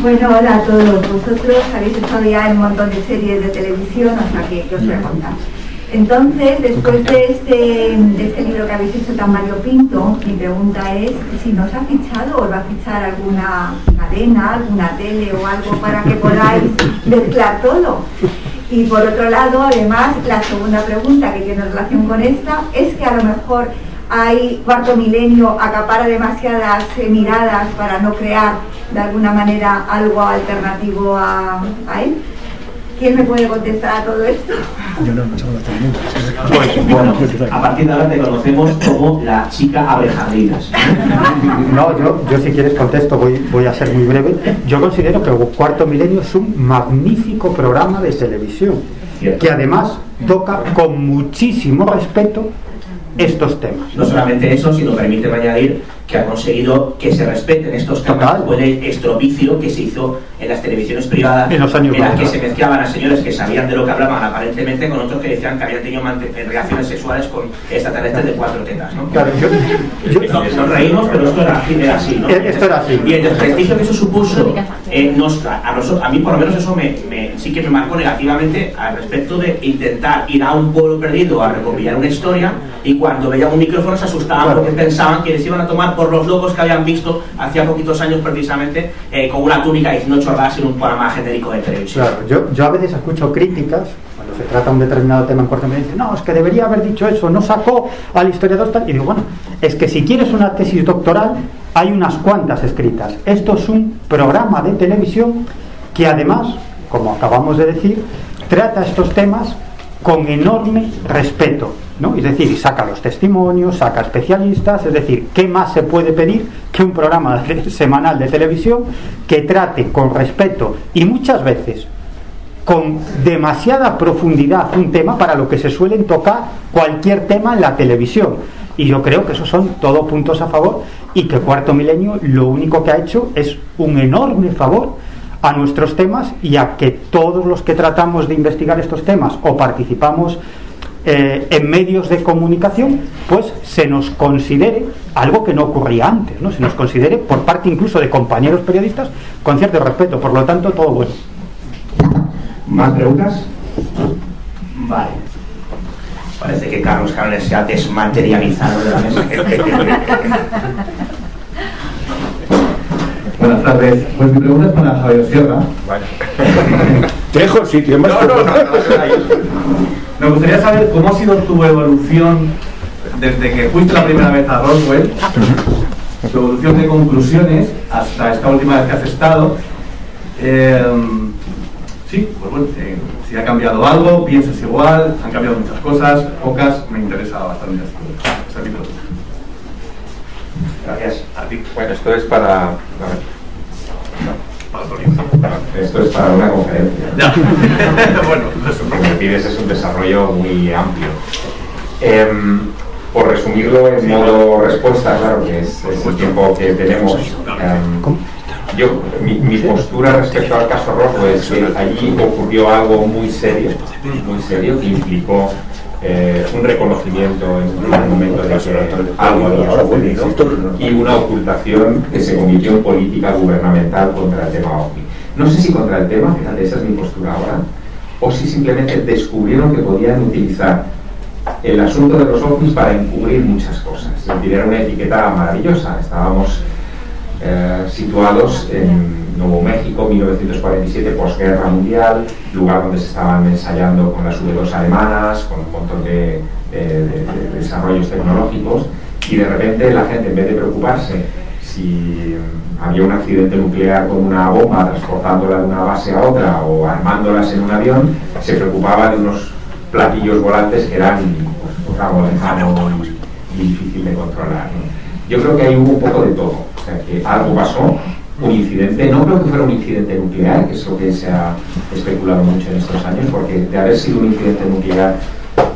Bueno, hola a todos. Vosotros habéis estado ya en un montón de series de televisión, o sea que yo os voy. Entonces, después de este, de este libro que habéis hecho tan variopinto, mi pregunta es si nos ha fichado o va a fichar alguna cadena, alguna tele o algo para que podáis mezclar todo. Y por otro lado, además, la segunda pregunta que tiene relación con esta es que a lo mejor hay cuarto milenio acapara demasiadas eh, miradas para no crear de alguna manera algo alternativo a, a él. ¿Quién me puede contestar a todo esto? Yo no, no somos los. Pues bueno, a partir de ahora te conocemos como la chica abrejadrinas. No, yo, yo si quieres contesto, voy, voy a ser muy breve. Yo considero que el Cuarto Milenio es un magnífico programa de televisión, que además toca con muchísimo respeto estos temas. No solamente eso, sino permíteme añadir que ha conseguido que se respeten estos temas después del estropicio que se hizo en las televisiones privadas En los años las que 90. se mezclaban a señores que sabían de lo que hablaban aparentemente con otros que decían que habían tenido relaciones sexuales con extraterrestres de cuatro tetas ¿no? Claro, yo- Entonces, nos reímos pero esto era, así- era así ¿no? Eh, esto era así. y el desprestigio que eso supuso eh, nos- a, nosotros- a mí por lo menos eso me, me- sí que me marcó negativamente al respecto de intentar ir a un pueblo perdido a recopilar una historia y cuando veían un micrófono se asustaban porque pensaban que les iban a tomar por los locos que habían visto hacía poquitos años precisamente eh, con una túnica diciendo chorradas en un programa genérico de televisión. Yo, yo a veces escucho críticas cuando se trata un determinado tema en cuarto milenio, dicen, no, es que debería haber dicho eso, no sacó al historiador tal. Y digo, bueno, es que si quieres una tesis doctoral, hay unas cuantas escritas. Esto es un programa de televisión que además, como acabamos de decir, trata estos temas con enorme respeto. ¿no? Es decir, saca los testimonios, saca especialistas, es decir, ¿qué más se puede pedir que un programa de- semanal de televisión que trate con respeto y muchas veces con demasiada profundidad un tema para lo que se suelen tocar cualquier tema en la televisión. Y yo creo que esos son todos puntos a favor y que Cuarto Milenio lo único que ha hecho es un enorme favor a nuestros temas y a que todos los que tratamos de investigar estos temas o participamos eh, en medios de comunicación, pues se nos considere algo que no ocurría antes, ¿no? Se nos considere por parte incluso de compañeros periodistas con cierto respeto, por lo tanto todo bueno. ¿Más preguntas? Vale. Parece que Carlos Carones se ha desmaterializado de la mesa. Buenas tardes. Pues mi pregunta es para Javier Sierra. Te dejo el sitio, más No, no, no, Me gustaría saber cómo ha sido tu evolución desde que fuiste la primera vez a Roswell, tu evolución de conclusiones hasta esta última vez que has estado. Eh, sí, pues bueno, eh, si ha cambiado algo, piensas igual, han cambiado muchas cosas, pocas, me interesa bastante. Esta es mi pregunta. Gracias. A ti. Bueno, esto es para. a ver. Esto es para una conferencia. bueno, lo que me pides es un desarrollo muy amplio. Em, por resumirlo en modo respuesta, claro que es, es el tiempo que tenemos. em, yo, mi, mi postura respecto al caso Rojo es que allí ocurrió algo muy serio, muy serio, que implicó eh, un reconocimiento en un momento de que algo había ocurrido y una ocultación que se convirtió en política gubernamental contra el tema OVNI. No sé si contra el tema, fíjate, esa es mi postura ahora, o si simplemente descubrieron que podían utilizar el asunto de los ovnis para encubrir muchas cosas. Es decir, era una etiqueta maravillosa. Estábamos eh, situados en Nuevo México, 1947, posguerra mundial, lugar donde se estaban ensayando con las V2 alemanas, con un montón de, de- de- de desarrollos tecnológicos, y de repente la gente, en vez de preocuparse si había un accidente nuclear con una bomba transportándola de una base a otra o armándolas en un avión, se preocupaba de unos platillos volantes que eran pues, algo lejano y, difícil de controlar. Yo creo que ahí hubo un poco de todo. O sea, que algo pasó, un incidente, no creo que fuera un incidente nuclear, que es lo que se ha especulado mucho en estos años, porque de haber sido un incidente nuclear,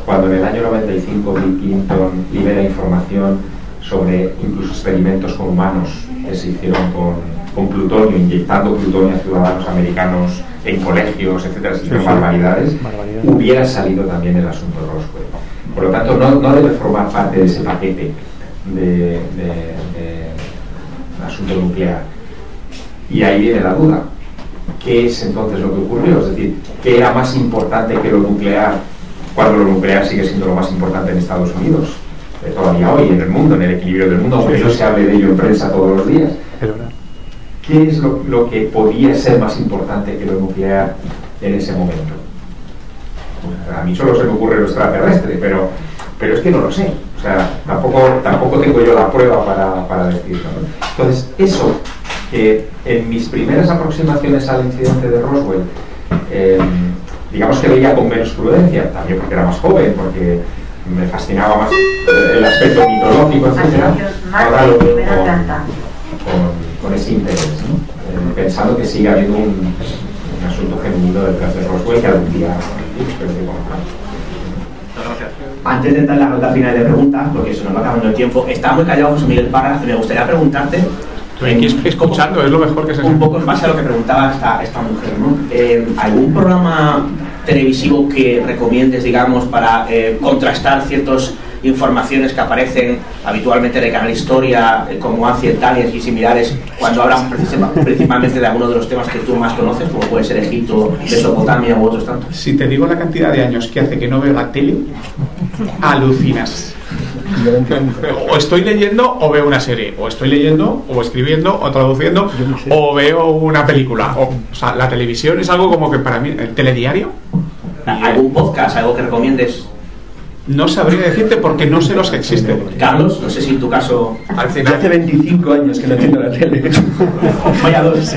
cuando en el año 95 Bill Clinton libera información sobre incluso experimentos con humanos que se hicieron con, con plutonio, inyectando plutonio a ciudadanos americanos en colegios, etcétera, Sí, sí. barbaridades, hubiera salido también el asunto de Roswell. Por lo tanto, no, no debe formar parte de ese paquete de, de- de asunto nuclear. Y ahí viene la duda. ¿Qué es entonces lo que ocurrió? Es decir, ¿qué era más importante que lo nuclear cuando lo nuclear sigue siendo lo más importante en Estados Unidos? Eh, todavía hoy, en el mundo, en el equilibrio del mundo, aunque no se hable de ello en prensa todos los días. ¿Qué es lo, lo que podía ser más importante que lo nuclear en ese momento? A mí solo se me ocurre lo extraterrestre, pero, pero es que no lo sé. O sea, tampoco, tampoco tengo yo la prueba para, para decirlo. ¿no? Entonces, eso, que en mis primeras aproximaciones al incidente de Roswell, eh, digamos que veía con menos prudencia, también porque era más joven, porque me fascinaba más el aspecto mitológico, etc. Ahora lo veo con, con, con ese interés, ¿no? Eh, pensando que sigue habiendo un, un asunto genuino detrás de Roswell que algún día espero que conozcamos. Antes de entrar en la ronda final de preguntas, porque se nos va acabando el tiempo, está muy callado José Miguel Parra, me gustaría preguntarte Aquí escuchando, es lo mejor que se un poco en base a lo que preguntaba esta, esta mujer, ¿no? Eh, ¿Algún programa televisivo que recomiendes, digamos, para eh, contrastar ciertas informaciones que aparecen habitualmente de Canal Historia, eh, como Ancient Aliens y similares, cuando hablan principalmente de alguno de los temas que tú más conoces, como puede ser Egipto, Mesopotamia u otros tantos? Si te digo la cantidad de años que hace que no veo la tele, alucinas. O estoy leyendo o veo una serie, o estoy leyendo o escribiendo o traduciendo o veo una película. O, o sea, la televisión es algo como que para mí, el telediario, ¿Algún podcast, algo que recomiendes? no sabría decirte porque no sé los que existen. Carlos, no sé si en tu caso... Al Ya final, hace 25 años que no entiendo la tele. Vaya dos.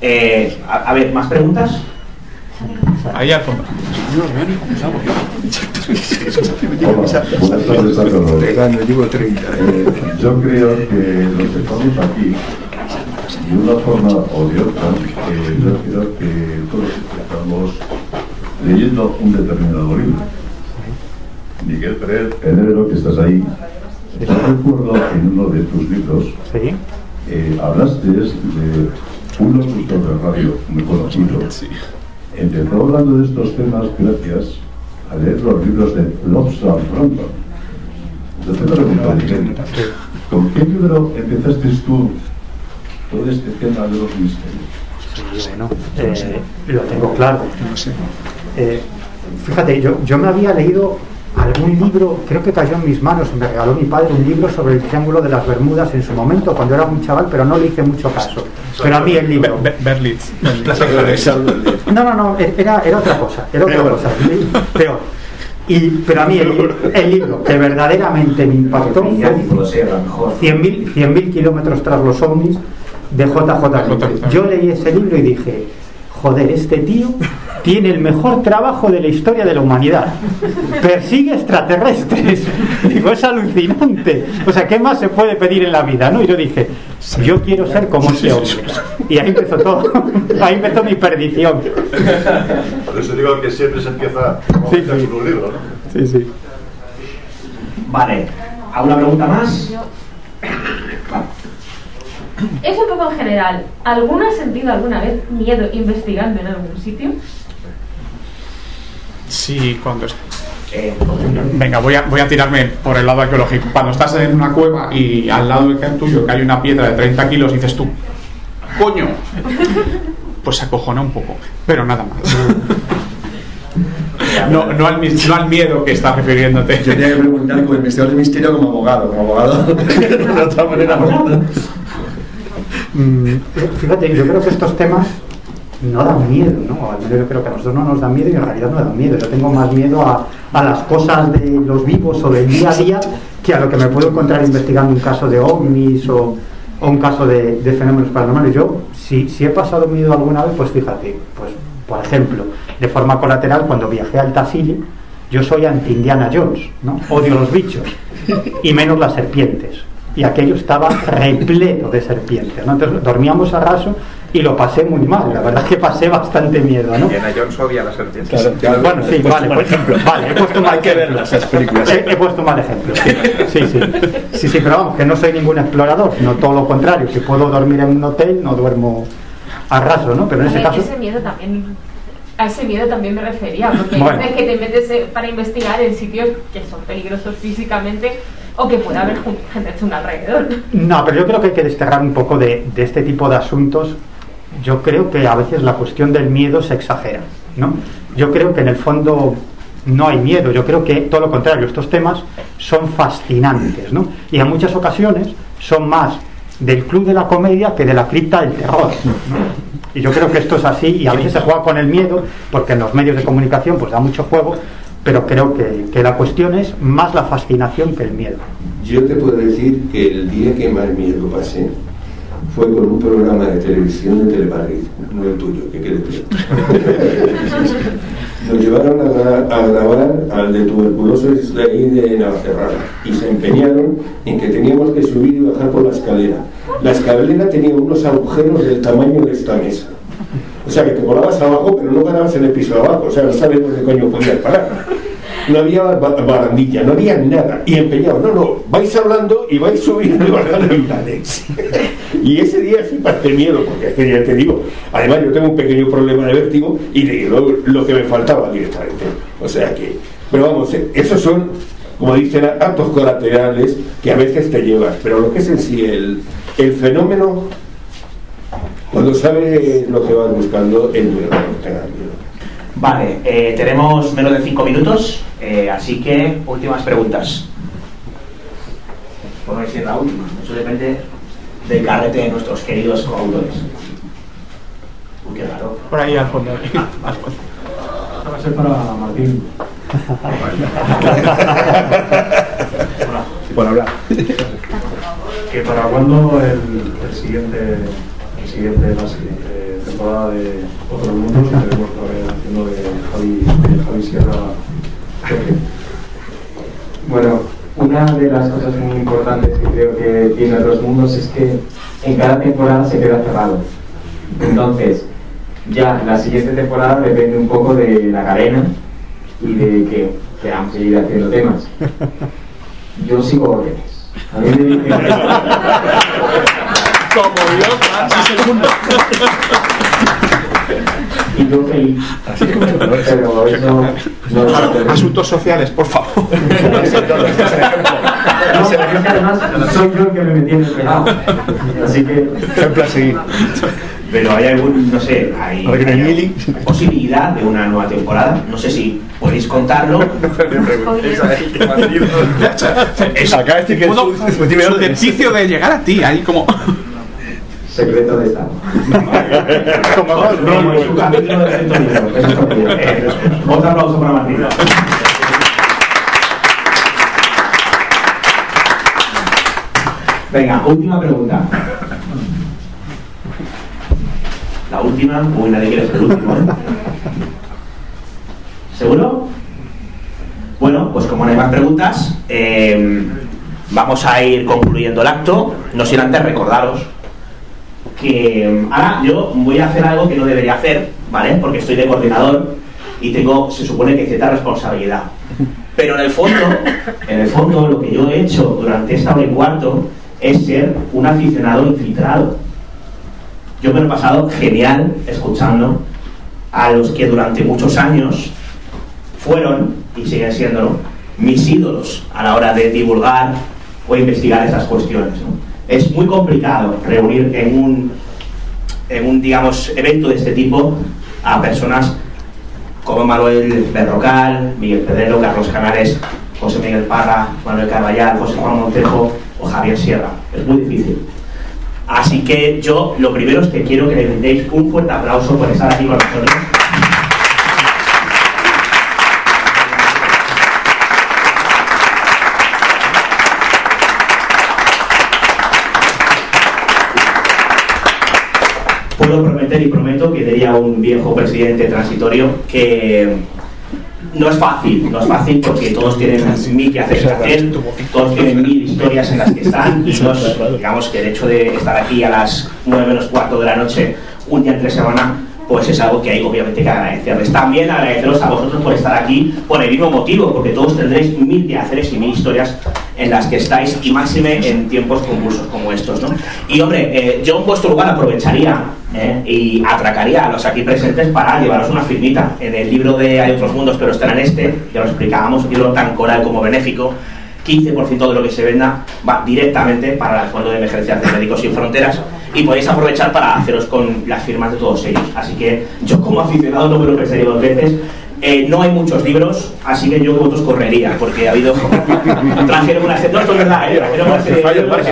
Eh, a, a ver, ¿más preguntas? Ahí al fondo. Eh, yo creo que los que estamos aquí, de una forma o de otra, eh, yo creo que todos estamos leyendo un determinado libro. Miguel Pérez, Pedrero, que estás ahí, yo recuerdo en uno de tus libros, eh, hablaste de un locutor de radio muy conocido. Empezó hablando de estos temas gracias a leer los libros de Lobster Brandon. Entonces me pregunto, ¿con qué libro empezaste tú todo este tema de los misterios? Sí, bueno, eh, lo tengo claro. Eh, fíjate, yo, yo me había leído algún libro, creo que cayó en mis manos, me regaló mi padre un libro sobre el Triángulo de las Bermudas en su momento, cuando era un chaval, pero no le hice mucho caso. Pero a mí el libro... Be- Berlitz. No, no, no, era, era otra cosa, era otra cosa, peor. Y, pero a mí el, el libro que verdaderamente me impactó fue 100.000 100.000 kilómetros tras los ovnis de JJ. Yo leí ese libro y dije, joder, este tío tiene el mejor trabajo de la historia de la humanidad. Persigue extraterrestres. Digo, es alucinante. O sea, ¿qué más se puede pedir en la vida? ¿no? Y yo dije, yo quiero ser como ese hombre. Y ahí empezó todo. Ahí empezó mi perdición. Por eso digo que siempre se empieza como Sí, con sí. un libro, ¿no? Sí, sí. Vale, ¿alguna pregunta más? Es un poco en general. ¿Alguno ha sentido alguna vez miedo investigando en algún sitio? Sí, cuando est- Venga, voy a, voy a tirarme por el lado arqueológico. Cuando estás en una cueva y al lado del tuyo que hay una piedra de 30 kilos y dices tú, ¡coño! Pues se acojona un poco, pero nada más. No, no, al, mis- no al miedo que estás refiriéndote. Yo tenía que preguntar como investigador de misterio como abogado, como abogado de otra manera. Mm, Fíjate, yo creo que estos temas no dan miedo, ¿no? Al menos yo creo que a nosotros no nos dan miedo y en realidad no dan miedo. Yo tengo más miedo a, a las cosas de los vivos o del día a día que a lo que me puedo encontrar investigando un caso de ovnis o, un caso de, fenómenos paranormales. Yo, si, si he pasado miedo alguna vez, pues fíjate, pues por ejemplo, de forma colateral, cuando viajé al Tassili, yo soy anti-Indiana Jones, ¿no? Odio los bichos y menos las serpientes. Y aquello estaba repleto de serpientes, ¿no? Entonces dormíamos a raso y lo pasé muy mal. La verdad es que pasé bastante miedo, ¿no? Indiana Jones odia las serpientes. Bueno, sí, vale, por ejemplo, vale, he puesto mal Hay que verlas, esas películas. He, he puesto mal ejemplo. Sí, sí, sí. Sí, sí, pero vamos, que no soy ningún explorador, no todo lo contrario. Si puedo dormir en un hotel, no duermo a raso, ¿no? Pero en A ese ver, caso. ese miedo también a ese miedo también me refería porque hay Bueno. veces que te metes eh, para investigar en sitios que son peligrosos físicamente o que puede haber gente un alrededor No, pero yo creo que hay que desterrar un poco de, este tipo de asuntos. Yo creo que a veces la cuestión del miedo se exagera, ¿no? Yo creo que en el fondo no hay miedo, yo creo que todo lo contrario, estos temas son fascinantes, ¿no? Y en muchas ocasiones son más del club de la comedia que de la cripta del terror. Y yo creo que esto es así y a veces se juega con el miedo porque en los medios de comunicación pues da mucho juego, pero creo que, que la cuestión es más la fascinación que el miedo. Yo te puedo decir que el día que más miedo pasé fue con un programa de televisión de Telemadrid, no el tuyo, que quede claro. Nos llevaron a, a, grabar al de tuberculosis de ahí de Navacerrada y se empeñaron en que teníamos que subir y bajar por la escalera. La escalera tenía unos agujeros del tamaño de esta mesa. O sea que te colabas abajo, pero no parabas en el piso de abajo. O sea, no sabes dónde coño podías parar no había barandilla, no había nada. Y empeñado, no, no, vais hablando y vais subiendo y bajando el Alex. y ese día sí pasé miedo, porque es que ya te digo, además yo tengo un pequeño problema de vértigo y de lo, que me faltaba directamente. O sea que, pero vamos, esos son, como dicen, actos colaterales que a veces te llevas, pero lo que es en sí el, el fenómeno, cuando sabes lo que vas buscando, es muy raro, Vale, eh, tenemos menos de 5 minutos, eh, así que últimas preguntas. Por no decir la última, eso depende del carrete de nuestros queridos coautores. Uy, qué raro. Por ahí al fondo. Ah, va a ser para Martín. Por hablar. Que para cuando el, el siguiente, el siguiente, la siguiente temporada de Otros Mundos que tenemos todavía haciendo de Javi, de Javi Sierra. Bueno, una de las cosas muy importantes que creo que tiene Otros Mundos es que en cada temporada se queda cerrado. Entonces, ya la siguiente temporada depende un poco de la cadena y de que queramos seguir haciendo temas. Yo sigo órdenes. A mí me dicen Como Dios. Y yo feliz. Así como Pero eso no Asuntos sociales, por favor. No, es que además soy yo el que me metí en el pegado. Así que. Ejemplo a seguir. Pero hay algún, no sé, hay, hay posibilidad de una nueva temporada. No sé si podéis contarlo. Es acá este que es suscepticio de llegar a ti, ahí como. Secreto de Estado. Otro aplauso para Martín. Venga, última pregunta. La última, uy, nadie quiere ser el último, ¿eh? ¿Seguro? Bueno, pues como no hay más preguntas, eh, vamos a ir concluyendo el acto. No sin antes recordaros que ahora yo voy a hacer algo que no debería hacer, ¿vale? Porque estoy de coordinador y tengo, se supone que cierta responsabilidad. Pero en el fondo, en el fondo, lo que yo he hecho durante esta hora y cuarto es ser un aficionado infiltrado. Yo me lo he pasado genial escuchando a los que durante muchos años fueron, y siguen siendo, mis ídolos a la hora de divulgar o investigar esas cuestiones. ¿no? Es muy complicado reunir en un, en un, digamos, evento de este tipo a personas como Manuel Berrocal, Miguel Pedrero, Carlos Canales, José Miguel Parra, Manuel Carballal, José Juan Montejo o Javier Sierra. Es muy difícil. Así que yo lo primero es que quiero que le deis un fuerte aplauso por estar aquí con nosotros. Prometer y prometo que diría un viejo presidente transitorio que no es fácil, no es fácil porque todos tienen mil que hacer, hacer, todos tienen mil historias en las que están y nos, digamos que el hecho de estar aquí a las 9 menos cuarto de la noche un día entre semana pues es algo que hay obviamente que agradecerles. También agradeceros a vosotros por estar aquí por el mismo motivo, porque todos tendréis mil quehaceres y mil historias en las que estáis y máxime en tiempos convulsos como estos. ¿no? Y hombre, eh, yo en vuestro lugar aprovecharía ¿eh? y atracaría a los aquí presentes para llevaros una firmita. En el libro de Hay otros mundos, pero estará en este, ya lo explicábamos, un libro tan coral como benéfico. 15% de lo que se venda va directamente para el Fondo de Emergencias de Médicos Sin Fronteras y podéis aprovechar para haceros con las firmas de todos ellos. Así que yo como aficionado no me lo pensaría dos veces. Eh, no hay muchos libros, así que yo como otros correría, porque ha habido. trajeron una serie. No, esto es verdad, ¿eh? trajeron una serie de libros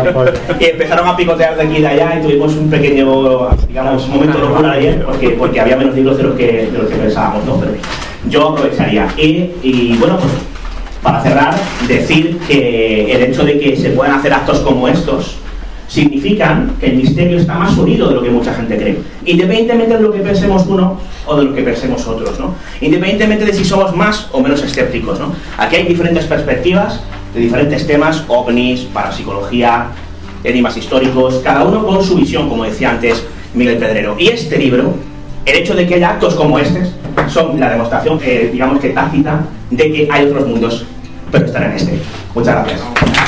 y empezaron a picotear de aquí y de allá y tuvimos un pequeño, digamos, momento de locura ayer, porque, porque había menos libros de los que, de los que pensábamos, ¿no? Pero yo aprovecharía. Y, y bueno, pues para cerrar, decir que el hecho de que se puedan hacer actos como estos significan que el misterio está más unido de lo que mucha gente cree, independientemente de lo que pensemos uno o de lo que pensemos otros, ¿no? independientemente de si somos más o menos escépticos. ¿no? Aquí hay diferentes perspectivas de diferentes temas, ovnis, parapsicología, enigmas históricos, cada uno con su visión, como decía antes Miguel Pedrero. Y este libro, el hecho de que haya actos como este, son la demostración, eh, digamos que tácita, de que hay otros mundos, pero están en este. Muchas gracias.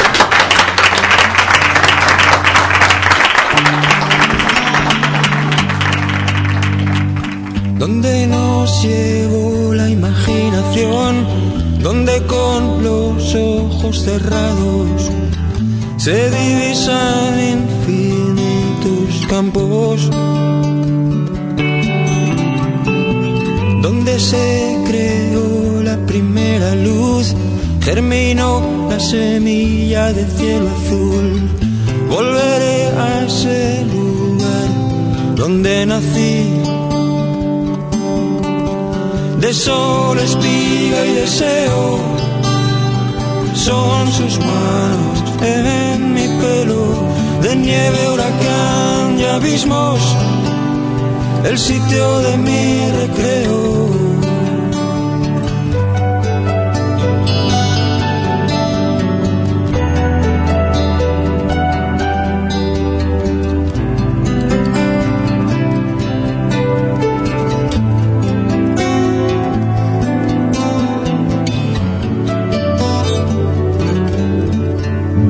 Cerrados se divisan infinitos campos, donde se creó la primera luz, germinó la semilla del cielo azul. Volveré a ese lugar donde nací de sol, espiga y deseo. Son sus manos en mi pelo, de nieve, huracán y abismos, el sitio de mi recreo.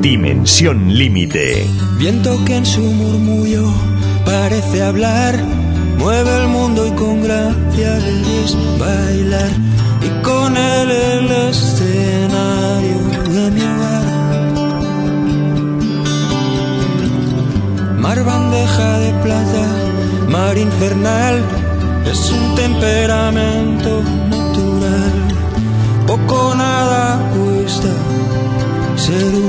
Dimensión Límite. Viento que en su murmullo parece hablar, mueve el mundo y con gracia es bailar. Y con él el escenario de mi hogar. Mar bandeja de plata, mar infernal, es un temperamento natural. Poco nada cuesta ser uno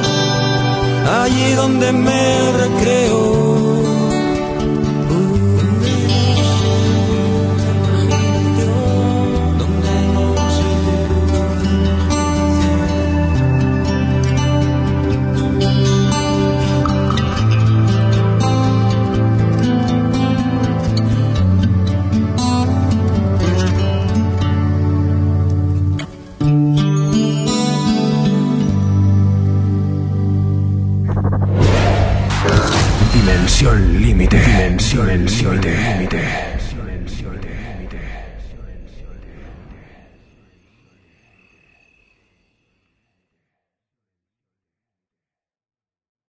allí donde me recreo. Dimensión límite.